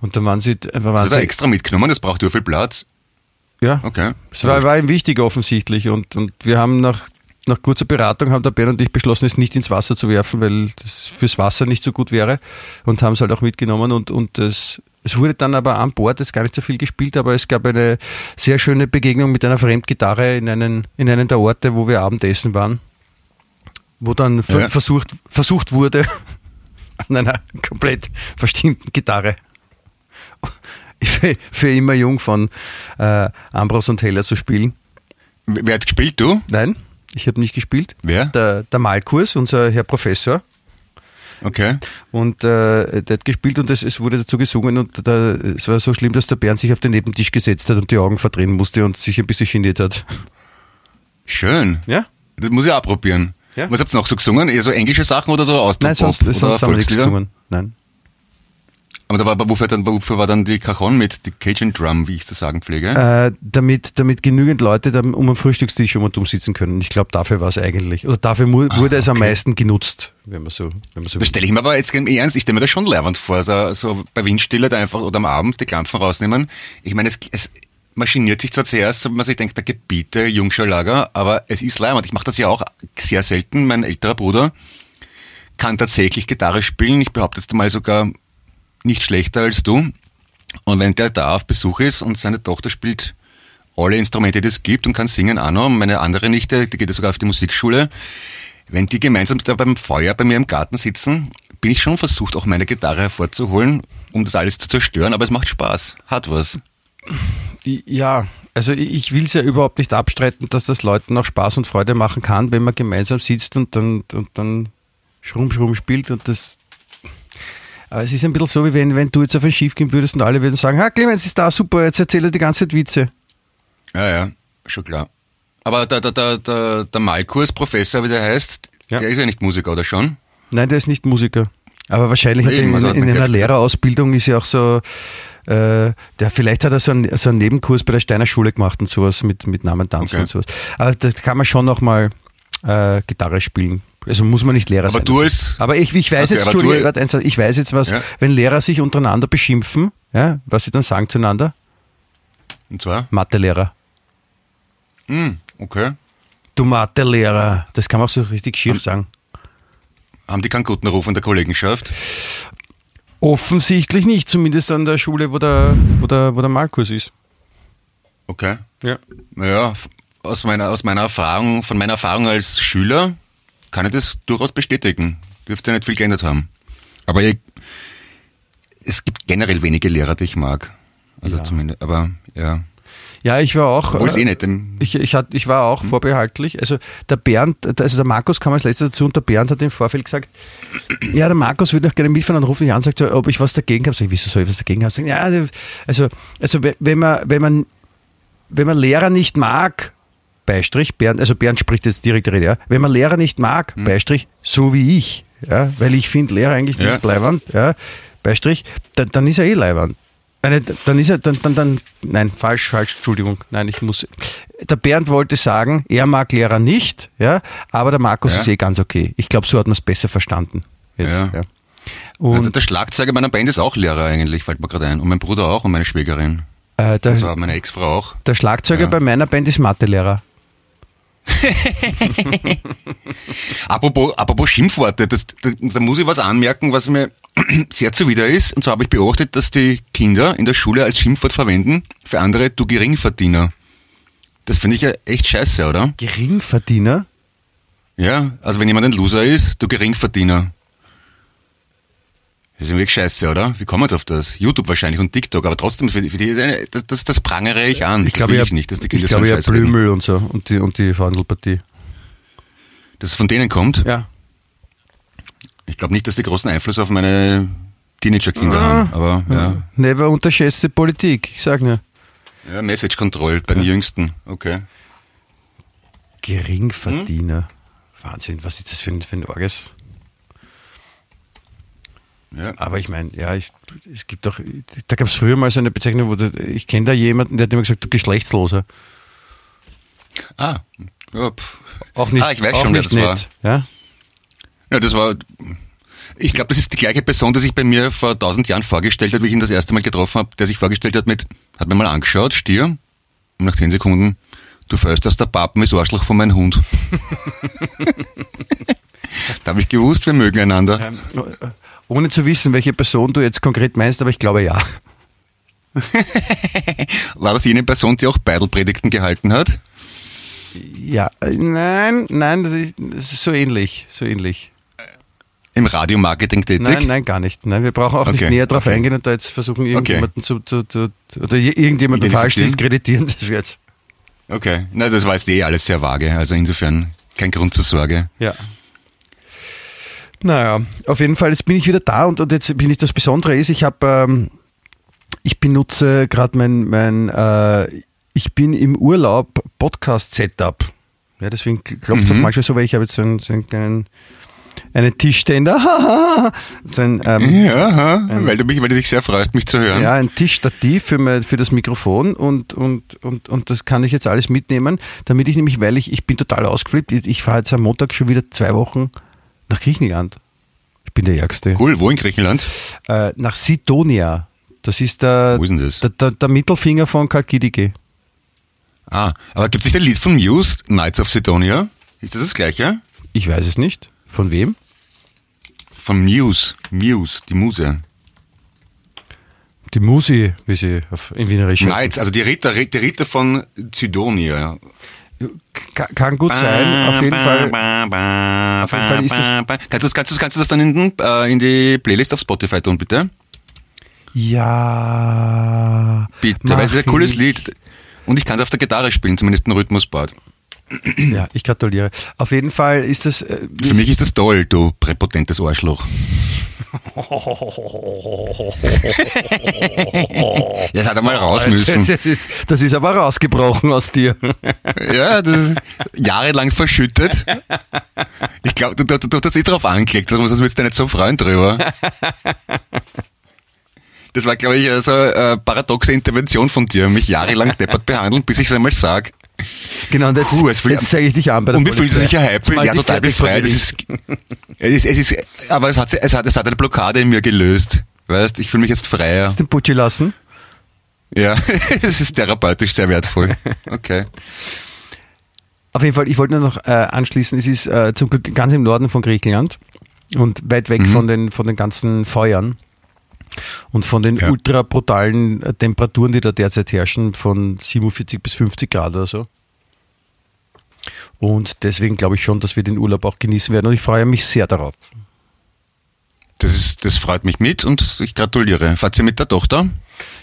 Und dann waren sie, äh, waren das hat er extra mitgenommen, das braucht ja viel Platz. ja, Okay. es war, war ihm wichtig offensichtlich und, und wir haben nach, nach kurzer Beratung haben der Bern und ich beschlossen, es nicht ins Wasser zu werfen, weil das fürs Wasser nicht so gut wäre und haben es halt auch mitgenommen und, und das, es wurde dann aber an Bord, es ist gar nicht so viel gespielt, aber es gab eine sehr schöne Begegnung mit einer Fremdgitarre in einen, in einen der Orte, wo wir Abendessen waren, wo dann Ja. versucht, versucht wurde, *laughs* an einer komplett verstimmten Gitarre für, für immer jung von äh, Ambros und Heller zu spielen. Wer hat gespielt, du? Nein, ich habe nicht gespielt. Wer? Der, der Malkurs, unser Herr Professor. Okay. Und äh, der hat gespielt und es, es wurde dazu gesungen und da, es war so schlimm, dass der Bernd sich auf den Nebentisch gesetzt hat und die Augen verdrehen musste und sich ein bisschen geniert hat. Schön. Ja? Das muss ich auch probieren. Ja. Was habt ihr noch so gesungen? Eher so englische Sachen oder so Nein, Austropop sonst, oder sonst haben wir nichts gesungen. Nein. Aber da war, wofür, dann, wofür war dann die Cajon mit, die Cajun Drum, wie ich zu sagen pflege? Äh, damit, damit genügend Leute dann um einen Frühstückstisch um und um sitzen können. Ich glaube, dafür war es eigentlich. Oder dafür mu- wurde es am meisten genutzt, wenn man so, wenn man so Das stelle ich mir aber jetzt im Ernst, ich stelle mir das schon leibend vor, so, so bei Windstille da einfach oder am Abend die Klampfen rausnehmen. Ich meine, es, es maschiniert sich zwar zuerst, wenn man sich denkt, da Gebiete, Jungschalager, aber es ist leibend. Ich mache das ja auch sehr selten. Mein älterer Bruder kann tatsächlich Gitarre spielen. Ich behaupte jetzt mal sogar nicht schlechter als du. Und wenn der da auf Besuch ist und seine Tochter spielt alle Instrumente, die es gibt und kann singen auch noch, meine andere Nichte, die geht ja sogar auf die Musikschule, wenn die gemeinsam da beim Feuer bei mir im Garten sitzen, bin ich schon versucht, auch meine Gitarre hervorzuholen, um das alles zu zerstören, aber es macht Spaß. Hat was. Ja, also ich will es ja überhaupt nicht abstreiten, dass das Leuten auch Spaß und Freude machen kann, wenn man gemeinsam sitzt und dann, und dann schrumm, schrumm spielt und das. Aber es ist ein bisschen so, wie wenn, wenn du jetzt auf ein Schiff gehen würdest und alle würden sagen, ha, Clemens ist da, super, jetzt erzählt er die ganze Zeit Witze. Ja, ja, schon klar. Aber der, der, der, der, der Malkurs-Professor, wie der heißt, Ja. der ist ja nicht Musiker, oder schon? Nein, der ist nicht Musiker. Aber wahrscheinlich er in, also in man einer. Lehrerausbildung ist ja auch so, äh, der, vielleicht hat er so einen, so einen Nebenkurs bei der Steiner Schule gemacht und sowas mit, mit Namen tanzen Okay. und sowas. Aber da kann man schon noch mal äh, Gitarre spielen. Also muss man nicht Lehrer Aber sein. du als, Aber ich, ich weiß jetzt, eins, ich weiß jetzt was, Ja. wenn Lehrer sich untereinander beschimpfen, ja, was sie dann sagen zueinander, und zwar? Mathelehrer. Hm, okay. Du Mathelehrer, das kann man auch so richtig schier sagen. Haben die keinen guten Ruf in der Kollegenschaft? Offensichtlich nicht, zumindest an der Schule, wo der, wo der, wo der Malkurs ist. Okay. Ja. Naja, aus meiner, aus meiner Erfahrung, von meiner Erfahrung als Schüler kann ich das durchaus bestätigen. Dürfte ja nicht viel geändert haben. Aber ich, es gibt generell wenige Lehrer, die ich mag. Also Ja. zumindest, aber ja. Ja, ich war auch. Obwohl es äh, eh nicht Ich, ich, hat, ich war auch vorbehaltlich. Also der Bernd, also der Markus kam als letzter dazu und der Bernd hat im Vorfeld gesagt, *clears throat* ja, der Markus würde noch gerne mitfahren und ruft mich an und sagt, so, ob ich was dagegen habe. Sag ich, wieso soll ich was dagegen haben? Sag, ja, also, also we- wenn man, wenn man, wenn man Lehrer nicht mag, Beistrich, Bernd, also Bernd spricht jetzt direkt Rede, ja, wenn man Lehrer nicht mag, Beistrich, so wie ich, ja, weil ich finde Lehrer eigentlich Ja. nicht leiwand, ja, Beistrich, dann, dann ist er eh leiwand. Nein, dann ist er, dann, dann, dann, nein, falsch, falsch, Entschuldigung, nein, ich muss, der Bernd wollte sagen, er mag Lehrer nicht, ja, aber der Markus Ja. ist eh ganz okay. Ich glaube, so hat man es besser verstanden. Jetzt, Ja. ja. Ja, Und der Schlagzeuger meiner Band ist auch Lehrer eigentlich, fällt mir gerade ein. Und mein Bruder auch und meine Schwägerin. äh, der, Also meine Ex-Frau auch. der Schlagzeuger Ja. bei meiner Band ist Mathelehrer. *laughs* Apropos, apropos Schimpfworte, das, da, da muss ich was anmerken, was mir *clears throat* sehr zuwider ist. Und zwar habe ich beobachtet, dass die Kinder in der Schule als Schimpfwort verwenden für andere, du Geringverdiener. Das finde ich ja echt scheiße, oder? Geringverdiener? Ja, also wenn jemand ein Loser ist, du Geringverdiener. Das ist wirklich scheiße, oder? Wie kommen wir jetzt auf das? YouTube wahrscheinlich und TikTok, aber trotzdem, für, für die das, das, das prangere ich an. Ich das glaube will ja, ich nicht, dass die Kinder ich so glaube ja. Blümel und so und die, und die Verhandelpartie. Dass es von denen kommt. Ja. Ich glaube nicht, dass die großen Einfluss auf meine Teenager-Kinder Ah. haben, aber ja. Never unterschätze Politik, ich sag nur. Ja, Message Control bei den Jüngsten. Okay. Geringverdiener. Wahnsinn, was ist das für ein, für ein Orges? Ja. Aber ich meine, ja, ich, es gibt doch, da gab es früher mal so eine Bezeichnung, wo du, ich kenne da jemanden, der hat immer gesagt, du Geschlechtsloser. Ah. Ja, pff. Auch nicht, ah, ich weiß schon, wer das war. nett. Ja? Ja, das war. Ich glaube, das ist die gleiche Person, die sich bei mir vor tausend Jahren vorgestellt hat, wie ich ihn das erste Mal getroffen habe, der sich vorgestellt hat mit, hat mir mal angeschaut, Stier, und nach zehn Sekunden, du fällst aus der Pappen ist Arschloch von meinem Hund. *laughs* da habe ich gewusst, wir mögen einander. Ähm, Ohne zu wissen, welche Person du jetzt konkret meinst, aber ich glaube ja. *laughs* War das jene Person, die auch Beidelpredigten gehalten hat? Ja, äh, nein, nein, das ist, das ist so ähnlich, so ähnlich. Im Radiomarketing tätig? Nein, nein, gar nicht. Nein, wir brauchen auch nicht Okay, näher drauf okay. eingehen und da jetzt versuchen, irgendjemanden zu, zu, zu, oder je- irgendjemanden falsch diskreditieren. Das wird jetzt. Okay. Na, das war jetzt eh alles sehr vage, also insofern kein Grund zur Sorge. Ja. Naja, auf jeden Fall, jetzt bin ich wieder da und, und jetzt bin ich das Besondere ist, ich habe, ähm, ich benutze gerade mein, mein äh, ich bin im Urlaub Podcast-Setup. Ja, deswegen klopft es auch manchmal so, weil ich habe jetzt so einen, so einen kleinen einen Tischständer, *laughs* so ein, ähm, Ja, aha, weil, du mich, weil du dich sehr freust, mich zu hören. ja, ein Tischstativ für, mein, für das Mikrofon und, und, und, und das kann ich jetzt alles mitnehmen, damit ich nämlich, weil ich, ich bin total ausgeflippt, ich fahre jetzt am Montag schon wieder zwei Wochen nach Griechenland. Ich bin der Ärgste. Cool, wo in Griechenland? Äh, nach Sidonia. Das ist der, Wo ist denn das? der, der, der Mittelfinger von Kalkidike. Ah, aber gibt es nicht ein Lied von Muse, Knights of Sidonia? Ist das das gleiche? Ich weiß es nicht. Von wem? Von Muse, Muse, die Muse. Die Musi, wie sie auf, in Wienerisch heißt. Knights, also die Ritter, die Ritter von Sidonia. Ka- Kann gut sein, auf jeden Fall. Auf jeden Fall ist das- Kannst du, das- kannst, du, kannst du das dann in, äh, in die Playlist auf Spotify tun, bitte? Ja. Bitte, weil es ist ein cooles. Lied. Und ich kann es auf der Gitarre spielen, zumindest einen Rhythmusbart. Ja, ich gratuliere. Auf jeden Fall ist das. Äh, Für mich ist das toll, du präpotentes Arschloch. *laughs* Das hat er mal raus müssen. Das ist, das ist aber rausgebrochen aus dir. *laughs* Ja, das ist jahrelang verschüttet. Ich glaube, du, du, du hast eh drauf angelegt, sonst würdest du nicht so freuen drüber. Das war, glaube ich, so eine paradoxe Intervention von dir, mich jahrelang deppert behandeln, bis ich es einmal sag. Genau, und jetzt, will- jetzt zeige ich dich an bei der Und wie fühlt sich ja mal Ja, total befreit. Es ist, es ist, es ist, aber es hat, es, hat, es hat eine Blockade in mir gelöst. Weißt, ich fühle mich jetzt freier. Den Putschi lassen. Ja, *laughs* es ist therapeutisch sehr wertvoll. Okay. Auf jeden Fall, ich wollte nur noch äh, anschließen, es ist äh, zum Glück ganz im Norden von Griechenland und weit weg Mhm. von, den, von den ganzen Feuern und von den Ja. ultra brutalen äh, Temperaturen, die da derzeit herrschen, von 47 bis 50 Grad oder so. Und deswegen glaube ich schon, dass wir den Urlaub auch genießen werden und ich freue mich sehr darauf. Das ist, das freut mich mit und ich gratuliere. Fahrt ihr mit der Tochter?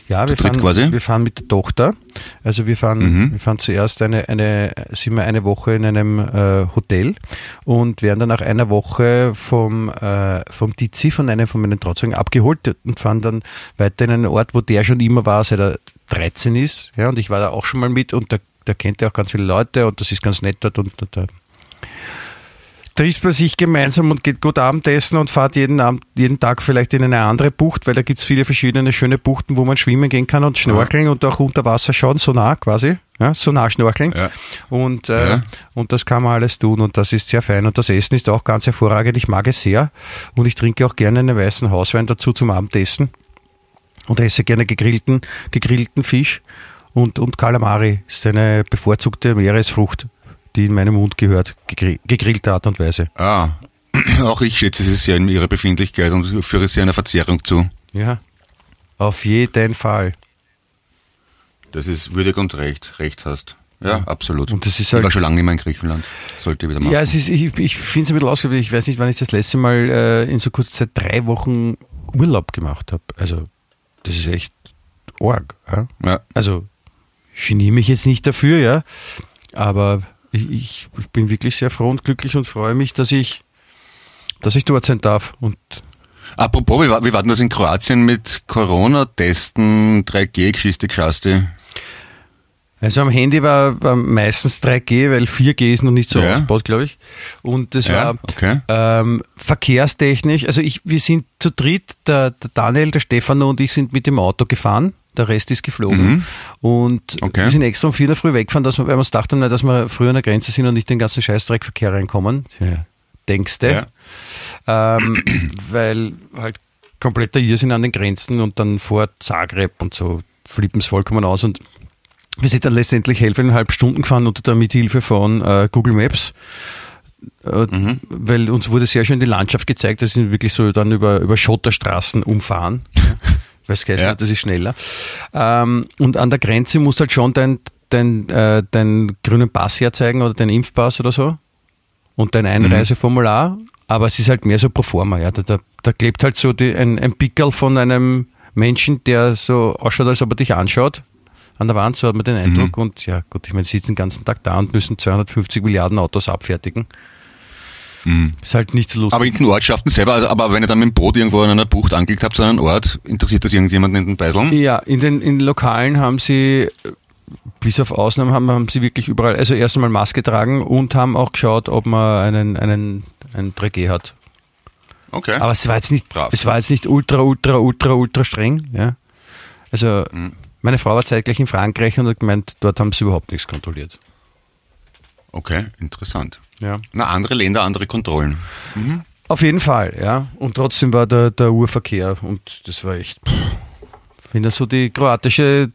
Ja, wir fahren, quasi? wir fahren mit der Tochter. Also wir fahren, Mhm. wir fahren zuerst eine, eine, sind wir eine Woche in einem äh, Hotel und werden dann nach einer Woche vom, äh, vom Tizi, von einem von meinen Trauzeugen abgeholt und fahren dann weiter in einen Ort, wo der schon immer war, seit er 13 ist. Ja, und ich war da auch schon mal mit und da, da kennt er auch ganz viele Leute und das ist ganz nett dort und, und da trifft man sich gemeinsam und geht gut Abendessen und fahrt jeden, Abend, jeden Tag vielleicht in eine andere Bucht, weil da gibt's viele verschiedene schöne Buchten, wo man schwimmen gehen kann und schnorkeln und auch unter Wasser schauen, Sonar quasi. Ja, Sonar-Schnorkeln. Ja. Und, äh, Ja. und das kann man alles tun und das ist sehr fein. Und das Essen ist auch ganz hervorragend. Ich mag es sehr. Und ich trinke auch gerne einen weißen Hauswein dazu zum Abendessen. Und esse gerne gegrillten, gegrillten Fisch. Und, und Kalamari ist eine bevorzugte Meeresfrucht, die in meinen Mund gehört, gegrillte Art und Weise. Ah, *clears throat* auch ich schätze sie sehr in ihrer Befindlichkeit und führe sie einer Verzehrung zu. Ja, auf jeden Fall. Das ist würdig und recht. Recht hast. Ja, absolut. Und das ist ich halt- war schon lange nicht mehr in Griechenland. Sollte wieder machen. Ja, es ist, ich, ich finde es ein bisschen ausgewählt. Ich weiß nicht, wann ich das letzte Mal äh, in so kurzer Zeit drei Wochen Urlaub gemacht habe. Also, das ist echt arg. Ja? ja. Also, ich mich jetzt nicht dafür, ja. Aber ich, ich, ich bin wirklich sehr froh und glücklich und freue mich, dass ich, dass ich dort sein darf. Und Apropos, wie war, wie war denn das in Kroatien mit Corona-Testen, 3G-Geschichte, Geschaste? Also am Handy war, war meistens 3G, weil 4G ist noch nicht so Ja. ausgebaut, glaube ich. Und das Ja, war okay. ähm, verkehrstechnisch, also ich, wir sind zu dritt, der, der Daniel, der Stefano und ich sind mit dem Auto gefahren. Der Rest ist geflogen. Mhm. Und Okay. wir sind extra um vier in der Früh weggefahren, dass wir, weil wir uns dachten, dass wir früher an der Grenze sind und nicht den ganzen Scheißdreckverkehr reinkommen. Ja, denkste. Ähm, weil halt kompletter Irrsinn an den Grenzen und dann vor Zagreb und so flippen es vollkommen aus und wir sind dann letztendlich elfeinhalb Stunden gefahren unter der Mithilfe von äh, Google Maps, äh, weil uns wurde sehr schön die Landschaft gezeigt. Das sind wirklich so dann über, über Schotterstraßen umfahren. Weil es geheißen Ja. hat, das ist schneller. Ähm, und an der Grenze musst du halt schon dein, dein, äh, deinen grünen Pass herzeigen oder deinen Impfpass oder so und dein Einreiseformular, aber es ist halt mehr so pro forma, ja. Da, da, da klebt halt so die, ein, ein Pickel von einem Menschen, der so ausschaut, als ob er dich anschaut. An der Wand, so hat man den Eindruck. Und ja, gut, ich meine, sie sitzen den ganzen Tag da und müssen 250 Milliarden Autos abfertigen. Ist halt nicht so lustig. Aber in den Ortschaften selber, also, aber wenn ihr dann mit dem Boot irgendwo an einer Bucht angelegt habt, zu einem Ort, interessiert das irgendjemanden in den Beiseln? Ja, in den, in den Lokalen haben sie, bis auf Ausnahmen, haben, haben sie wirklich überall, also erst einmal Maske tragen und haben auch geschaut, ob man einen, einen, einen 3G hat. Okay. Aber es war jetzt nicht, Brav. es war jetzt nicht ultra, ultra, ultra, ultra streng, ja. Also, Mhm. meine Frau war zeitgleich in Frankreich und hat gemeint, dort haben sie überhaupt nichts kontrolliert. Okay, interessant. Ja. Na, andere Länder, andere Kontrollen. Auf jeden Fall, ja. Und trotzdem war der, der Urverkehr und das war echt. Pff. Wenn da so die kroatische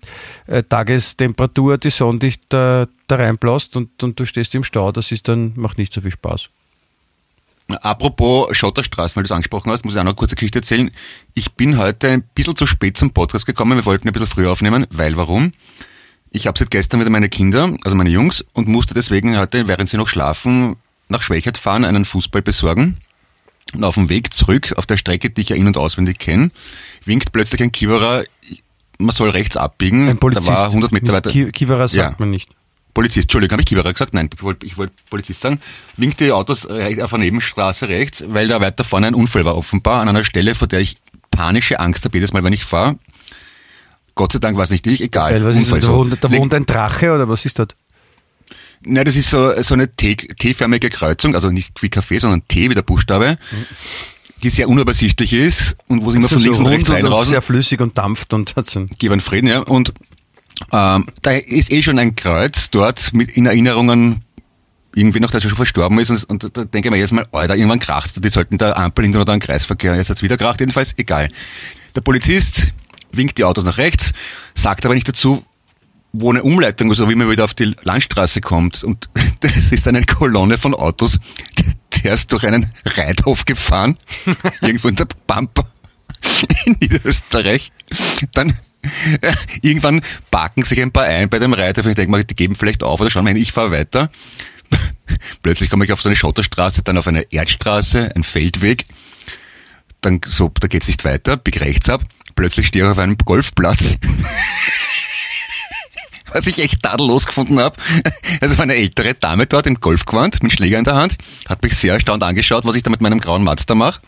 äh, Tagestemperatur, die Sonne dich da, da reinblasst und, und du stehst im Stau, das ist dann, macht nicht so viel Spaß. Apropos Schotterstraßen, weil du es angesprochen hast, muss ich auch noch eine kurze Geschichte erzählen. Ich bin heute ein bisschen zu spät zum Podcast gekommen. Wir wollten ein bisschen früher aufnehmen, weil warum? Ich habe seit gestern wieder meine Kinder, also meine Jungs, und musste deswegen heute, während sie noch schlafen, nach Schwächert fahren, einen Fußball besorgen. Und auf dem Weg zurück, auf der Strecke, die ich ja in- und auswendig kenne, winkt plötzlich ein Kiewerer, man soll rechts abbiegen. Ein Polizist. Da war 100 Meter weiter. Ki- Kiewerer sagt Ja. man nicht. Polizist, Entschuldigung, habe ich Kiewerer gesagt? Nein, ich wollte ich wollte Polizist sagen. Winkt die Autos re- auf einer Nebenstraße rechts, weil da weiter vorne ein Unfall war, offenbar, an einer Stelle, vor der ich panische Angst habe, jedes Mal, wenn ich fahre. Gott sei Dank war es nicht ich, egal. Weil was ist Unfall das? Da, so. wohnt, da wohnt ein Drache oder was ist das? Nein, das ist so, so eine T-förmige Kreuzung, also nicht wie Kaffee, sondern T wie der Buchstabe, die sehr unübersichtlich ist und wo sie immer So- von links so und rechts reinrausen. sehr flüssig und dampft und hat so einen Frieden, ja. Und ähm, da ist eh schon ein Kreuz dort mit in Erinnerungen irgendwie noch, der schon verstorben ist. Und, und da denke ich mir jedes Mal, Alter, irgendwann kracht's. Die sollten da Ampel hinter oder einen Kreisverkehr. Jetzt hat's wieder kracht, jedenfalls egal. Der Polizist winkt die Autos nach rechts, sagt aber nicht dazu, wo eine Umleitung ist, oder wie man wieder auf die Landstraße kommt. Und *laughs* das ist eine Kolonne von Autos, der ist durch einen Reithof gefahren, *laughs* irgendwo in der Pampa in Niederösterreich. Dann äh, irgendwann parken sich ein paar ein bei dem Reiter. Ich denke mal, die geben vielleicht auf oder schauen mal hin, ich fahre weiter. *laughs* Plötzlich komme ich auf so eine Schotterstraße, dann auf eine Erdstraße, ein Feldweg. Dann so, da geht's nicht weiter, bieg rechts ab. Plötzlich stehe ich auf einem Golfplatz. *laughs* Was ich echt tadellos gefunden habe. Also eine ältere Dame dort im Golfgewand mit Schläger in der Hand, hat mich sehr erstaunt angeschaut, was ich da mit meinem grauen Mazda mache.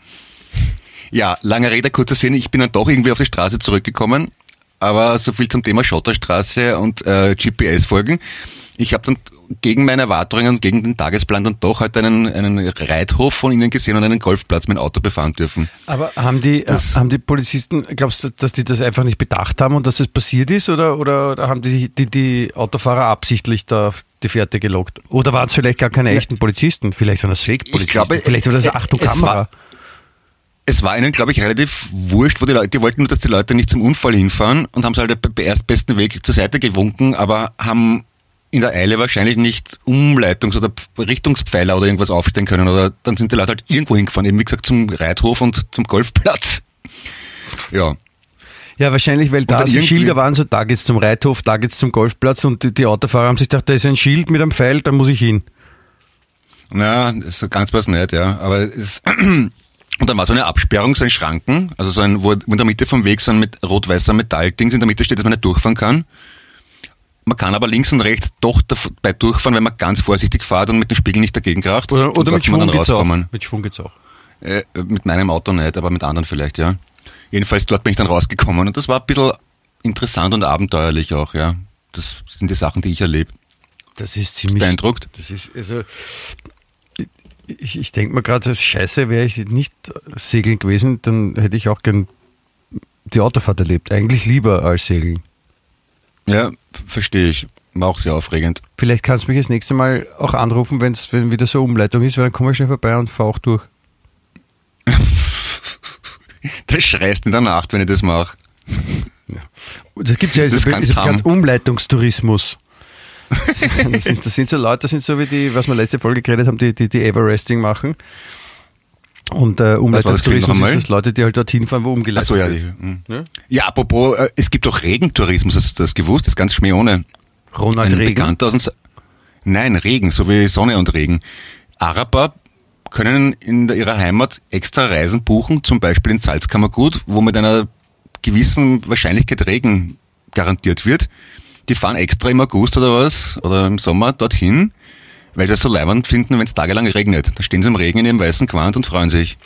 Ja, lange Rede, kurzer Sinn, ich bin dann doch irgendwie auf die Straße zurückgekommen, aber so viel zum Thema Schotterstraße und äh, GPS-Folgen. Ich habe dann gegen meine Erwartungen und gegen den Tagesplan dann doch heute einen, einen Reithof von Ihnen gesehen und einen Golfplatz mit dem Auto befahren dürfen. Aber haben die, Das- haben die Polizisten, glaubst du, dass die das einfach nicht bedacht haben und dass das passiert ist oder, oder, haben die, die die Autofahrer absichtlich da auf die Fährte gelockt? Oder waren es vielleicht gar keine echten Polizisten? Vielleicht waren das Fake-Polizisten? Vielleicht war das äh, eine Achtung es Kamera. war- Es war ihnen, glaube ich, relativ wurscht, wo die Leute, die wollten nur, dass die Leute nicht zum Unfall hinfahren und haben es halt bei erstbesten Weg zur Seite gewunken, aber haben in der Eile wahrscheinlich nicht Umleitungs- oder Richtungspfeiler oder irgendwas aufstellen können oder dann sind die Leute halt irgendwo hingefahren, eben wie gesagt zum Reithof und zum Golfplatz. Ja. Ja, wahrscheinlich, weil da irgendwie- Schilder waren, so da geht's zum Reithof, da geht's zum Golfplatz und die, die Autofahrer haben sich gedacht, da ist ein Schild mit einem Pfeil, da muss ich hin. Ja, so ganz was nicht, ja. Aber es *clears throat* und dann war so eine Absperrung, so ein Schranken, also so ein, wo in der Mitte vom Weg so ein mit rot-weißer Metalldings in der Mitte steht, dass man nicht durchfahren kann. Man kann aber links und rechts doch dabei durchfahren, wenn man ganz vorsichtig fährt und mit dem Spiegel nicht dagegen kracht. Oder, oder mit Schwung dann geht's auch. rauskommen. Mit Schwung geht's auch. Äh, mit meinem Auto nicht, aber mit anderen vielleicht, ja. Jedenfalls dort bin ich dann rausgekommen und das war ein bisschen interessant und abenteuerlich auch, ja. Das sind die Sachen, die ich erlebe. Das ist ziemlich Beeindruckt? Das ist, also, ich, ich denke mir gerade, das Scheiße wäre ich nicht segeln gewesen, dann hätte ich auch gern die Autofahrt erlebt. Eigentlich lieber als segeln. Ja, verstehe ich. War auch sehr aufregend. Vielleicht kannst du mich das nächste Mal auch anrufen, wenn's, wenn wieder so Umleitung ist, weil dann komme ich schnell vorbei und fahre auch durch. *laughs* Das schreist in der Nacht, wenn ich das mache. Das gibt ja Das ist bekannt Umleitungstourismus. *laughs* Das sind, das sind so Leute, das sind so wie die, was wir letzte Folge geredet haben, die, die, die Everesting machen. Und äh, das? Umleitungstourismus ist das Leute, die halt dorthin fahren, wo umgeleitet Achso, ja. wird. Die, hm. Ja? ja, apropos, äh, es gibt doch Regentourismus, hast du das gewusst? Das ist ganz schmäh ohne. Ronald Ein. Bekannter aus Nein, Regen, so wie Sonne und Regen. Araber können in ihrer Heimat extra Reisen buchen, zum Beispiel in Salzkammergut, wo mit einer gewissen Wahrscheinlichkeit Regen garantiert wird. Die fahren extra im August oder was, oder im Sommer dorthin, weil sie das so leibend finden, wenn es tagelang regnet. Da stehen sie im Regen in ihrem weißen Quant und freuen sich.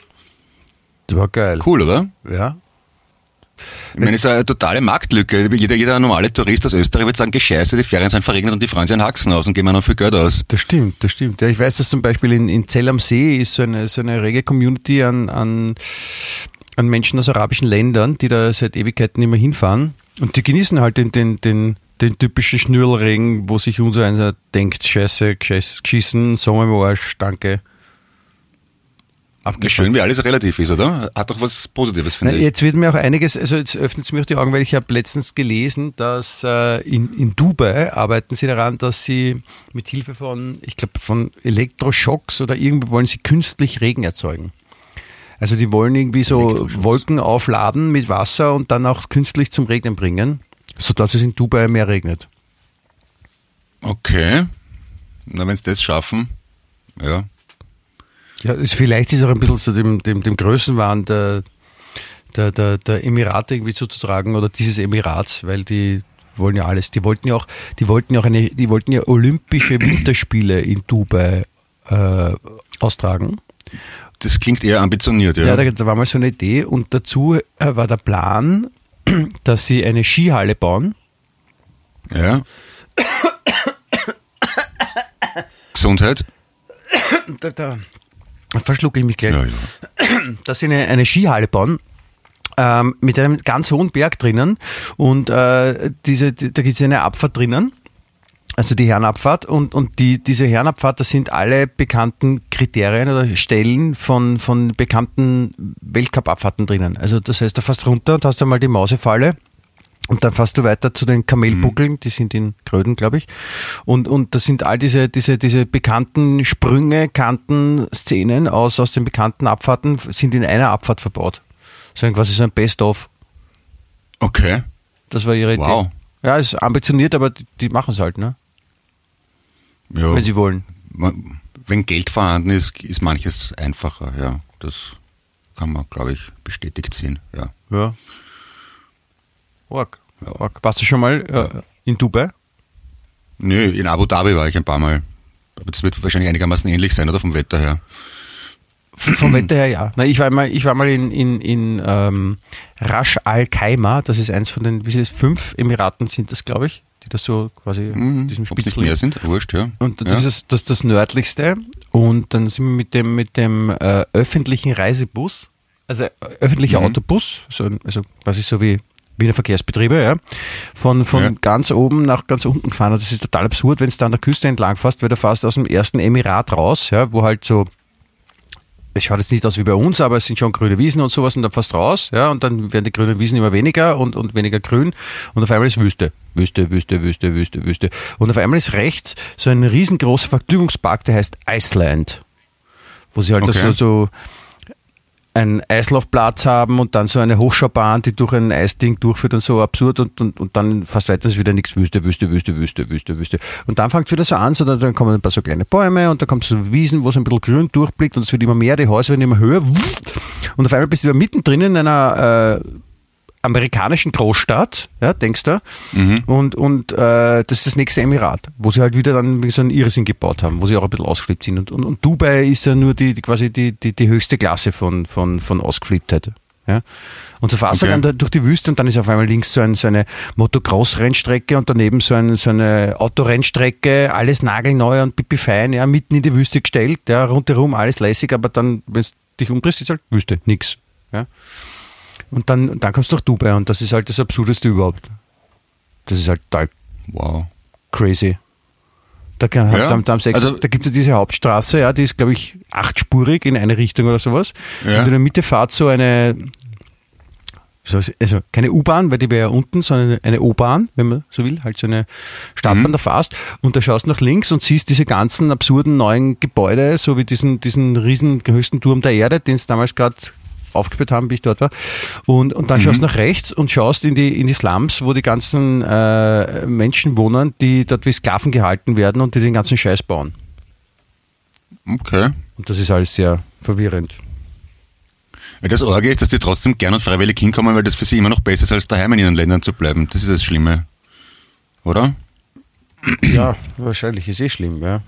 Das war geil. Cool, oder? Ja. Ich meine, es ist eine totale Marktlücke. Jeder, jeder normale Tourist aus Österreich wird sagen, gescheiße, die Ferien sind verregnet und die freuen sich einen Haxen aus und geben noch viel Geld aus. Das stimmt, das stimmt. Ja, ich weiß, dass zum Beispiel in, in Zell am See ist so eine, so eine rege Community an, an, an Menschen aus arabischen Ländern, die da seit Ewigkeiten immer hinfahren. Und die genießen halt den, den, den, den typischen Schnürlregen, wo sich unser einer denkt, scheiße, geschissen, Sommer im Arsch, danke. Wie schön, wie alles relativ ist, oder? Hat doch was Positives, finde Na, ich. jetzt wird mir auch einiges, also jetzt öffnet es mir auch die Augen, weil ich habe letztens gelesen, dass äh, in, in Dubai arbeiten sie daran, dass sie mit Hilfe von, ich glaube, von Elektroschocks oder irgendwo wollen sie künstlich Regen erzeugen. Also die wollen irgendwie so. Wolken aufladen mit Wasser und dann auch künstlich zum Regnen bringen, sodass es in Dubai mehr regnet. Okay. Na, wenn sie das schaffen, ja. Ja, es, vielleicht ist auch ein bisschen so dem, dem, dem Größenwahn der, der, der, der Emirate irgendwie zuzutragen oder dieses Emirats, weil die wollen ja alles. Die wollten ja auch, die wollten ja auch eine, die wollten ja Olympische *clears throat* Winterspiele in Dubai äh, austragen. Das klingt eher ambitioniert, ja. Ja, da, da war mal so eine Idee und dazu äh, war der Plan, *clears throat* dass sie eine Skihalle bauen. ja. Gesundheit? Da, da verschlucke ich mich gleich. Ja, ja. *clears throat* dass sie eine, eine Skihalle bauen. Ähm, mit einem ganz hohen Berg drinnen und äh, diese, die, da gibt es eine Abfahrt drinnen, also die Herrenabfahrt und, und die, diese Herrenabfahrt, das sind alle bekannten Kriterien oder Stellen von, von bekannten Weltcup-Abfahrten drinnen. Also das heißt, da fährst runter und hast einmal die Mausefalle und dann fährst du weiter zu den Kamelbuckeln, die sind in Gröden, glaube ich. Und, und das sind all diese, diese, diese bekannten Sprünge, Kanten, Szenen aus, aus den bekannten Abfahrten, sind in einer Abfahrt verbaut. So ein quasi so ein Best-of. Okay. Das war ihre Wow. Idee. Ja, ist ambitioniert, aber die, die machen es halt, ne? Ja. Wenn sie wollen. Man- Wenn Geld vorhanden ist, ist manches einfacher, ja. Das kann man, glaube ich, bestätigt sehen, ja. Ja. Org. Org. Warst du schon mal äh, in Dubai? Nö, in Abu Dhabi war ich ein paar Mal. Aber das wird wahrscheinlich einigermaßen ähnlich sein, oder vom Wetter her. Vom Wetter her ja. Na, ich war mal, ich war mal in, in, in ähm, Rasch Al Khaimah, das ist eins von den, wie ist es, fünf Emiraten sind das, glaube ich, die das so quasi Mhm. diesem Ob Spitzel. mehr sind, wurscht, ja. Und ja. das ist das, das nördlichste. Und dann sind wir mit dem, mit dem äh, öffentlichen Reisebus, also äh, öffentlicher Mhm. Autobus, so, also quasi so wie Wiener Verkehrsbetriebe, ja, von, von Ja. ganz oben nach ganz unten gefahren. Das ist total absurd, wenn es da an der Küste entlang fährst, weil du fährst aus dem ersten Emirat raus, ja, wo halt so es schaut jetzt nicht aus wie bei uns, aber es sind schon grüne Wiesen und sowas und dann du raus, ja, und dann werden die grünen Wiesen immer weniger und, und weniger grün und auf einmal ist Wüste. Wüste, Wüste, Wüste, Wüste, Wüste. Und auf einmal ist rechts so ein riesengroßer Vergnügungspark, der heißt Iceland. Wo sie halt Okay. so, so einen Eislaufplatz haben und dann so eine Hochschaubahn, die durch ein Eisding durchführt und so absurd und, und, und dann fast weiter wieder nichts Wüste, Wüste, Wüste, Wüste, Wüste, Wüste. Und dann fängt es wieder so an, so, dann kommen ein paar so kleine Bäume und dann kommt so Wiesen, wo es ein bisschen grün durchblickt und es wird immer mehr, die Häuser werden immer höher und auf einmal bist du wieder mittendrin in einer äh, amerikanischen Großstadt, ja, denkst du, und, und äh, das ist das nächste Emirat, wo sie halt wieder dann so einen Irrsinn gebaut haben, wo sie auch ein bisschen ausgeflippt sind. Und, und, und Dubai ist ja nur die, die quasi die, die, die höchste Klasse von, von, von Ausgeflipptheit. Ja? Und so fährst du Okay. dann da durch die Wüste und dann ist auf einmal links so, ein, so eine Motocross-Rennstrecke und daneben so, ein, so eine Autorennstrecke, alles nagelneu und pipifein, ja, mitten in die Wüste gestellt, ja, rundherum alles lässig, aber dann, wenn du dich umdrehst, ist halt Wüste, nix. Ja? Und dann, dann kommst du nach Dubai und das ist halt das Absurdeste überhaupt. Das ist halt total Wow. crazy. Da, kann, Ja, da, da, also- da gibt es ja diese Hauptstraße, ja, die ist, glaube ich, achtspurig in eine Richtung oder sowas. Ja. Und in der Mitte fährt so eine, so, also keine U-Bahn, weil die wäre ja unten, sondern eine O-Bahn, wenn man so will, halt so eine Startbahn, Mhm. da fährst und da schaust nach links und siehst diese ganzen absurden neuen Gebäude, so wie diesen, diesen riesen höchsten Turm der Erde, den es damals gerade aufgebaut haben, wie ich dort war. Und, und dann Mhm. schaust nach rechts und schaust in die, in die Slums, wo die ganzen äh, Menschen wohnen, die dort wie Sklaven gehalten werden und die den ganzen Scheiß bauen. Okay. Und das ist alles sehr verwirrend. Das Orge ist, dass die trotzdem gern und freiwillig hinkommen, weil das für sie immer noch besser ist, als daheim in ihren Ländern zu bleiben. Das ist das Schlimme. Oder? Ja, wahrscheinlich ist eh schlimm, ja.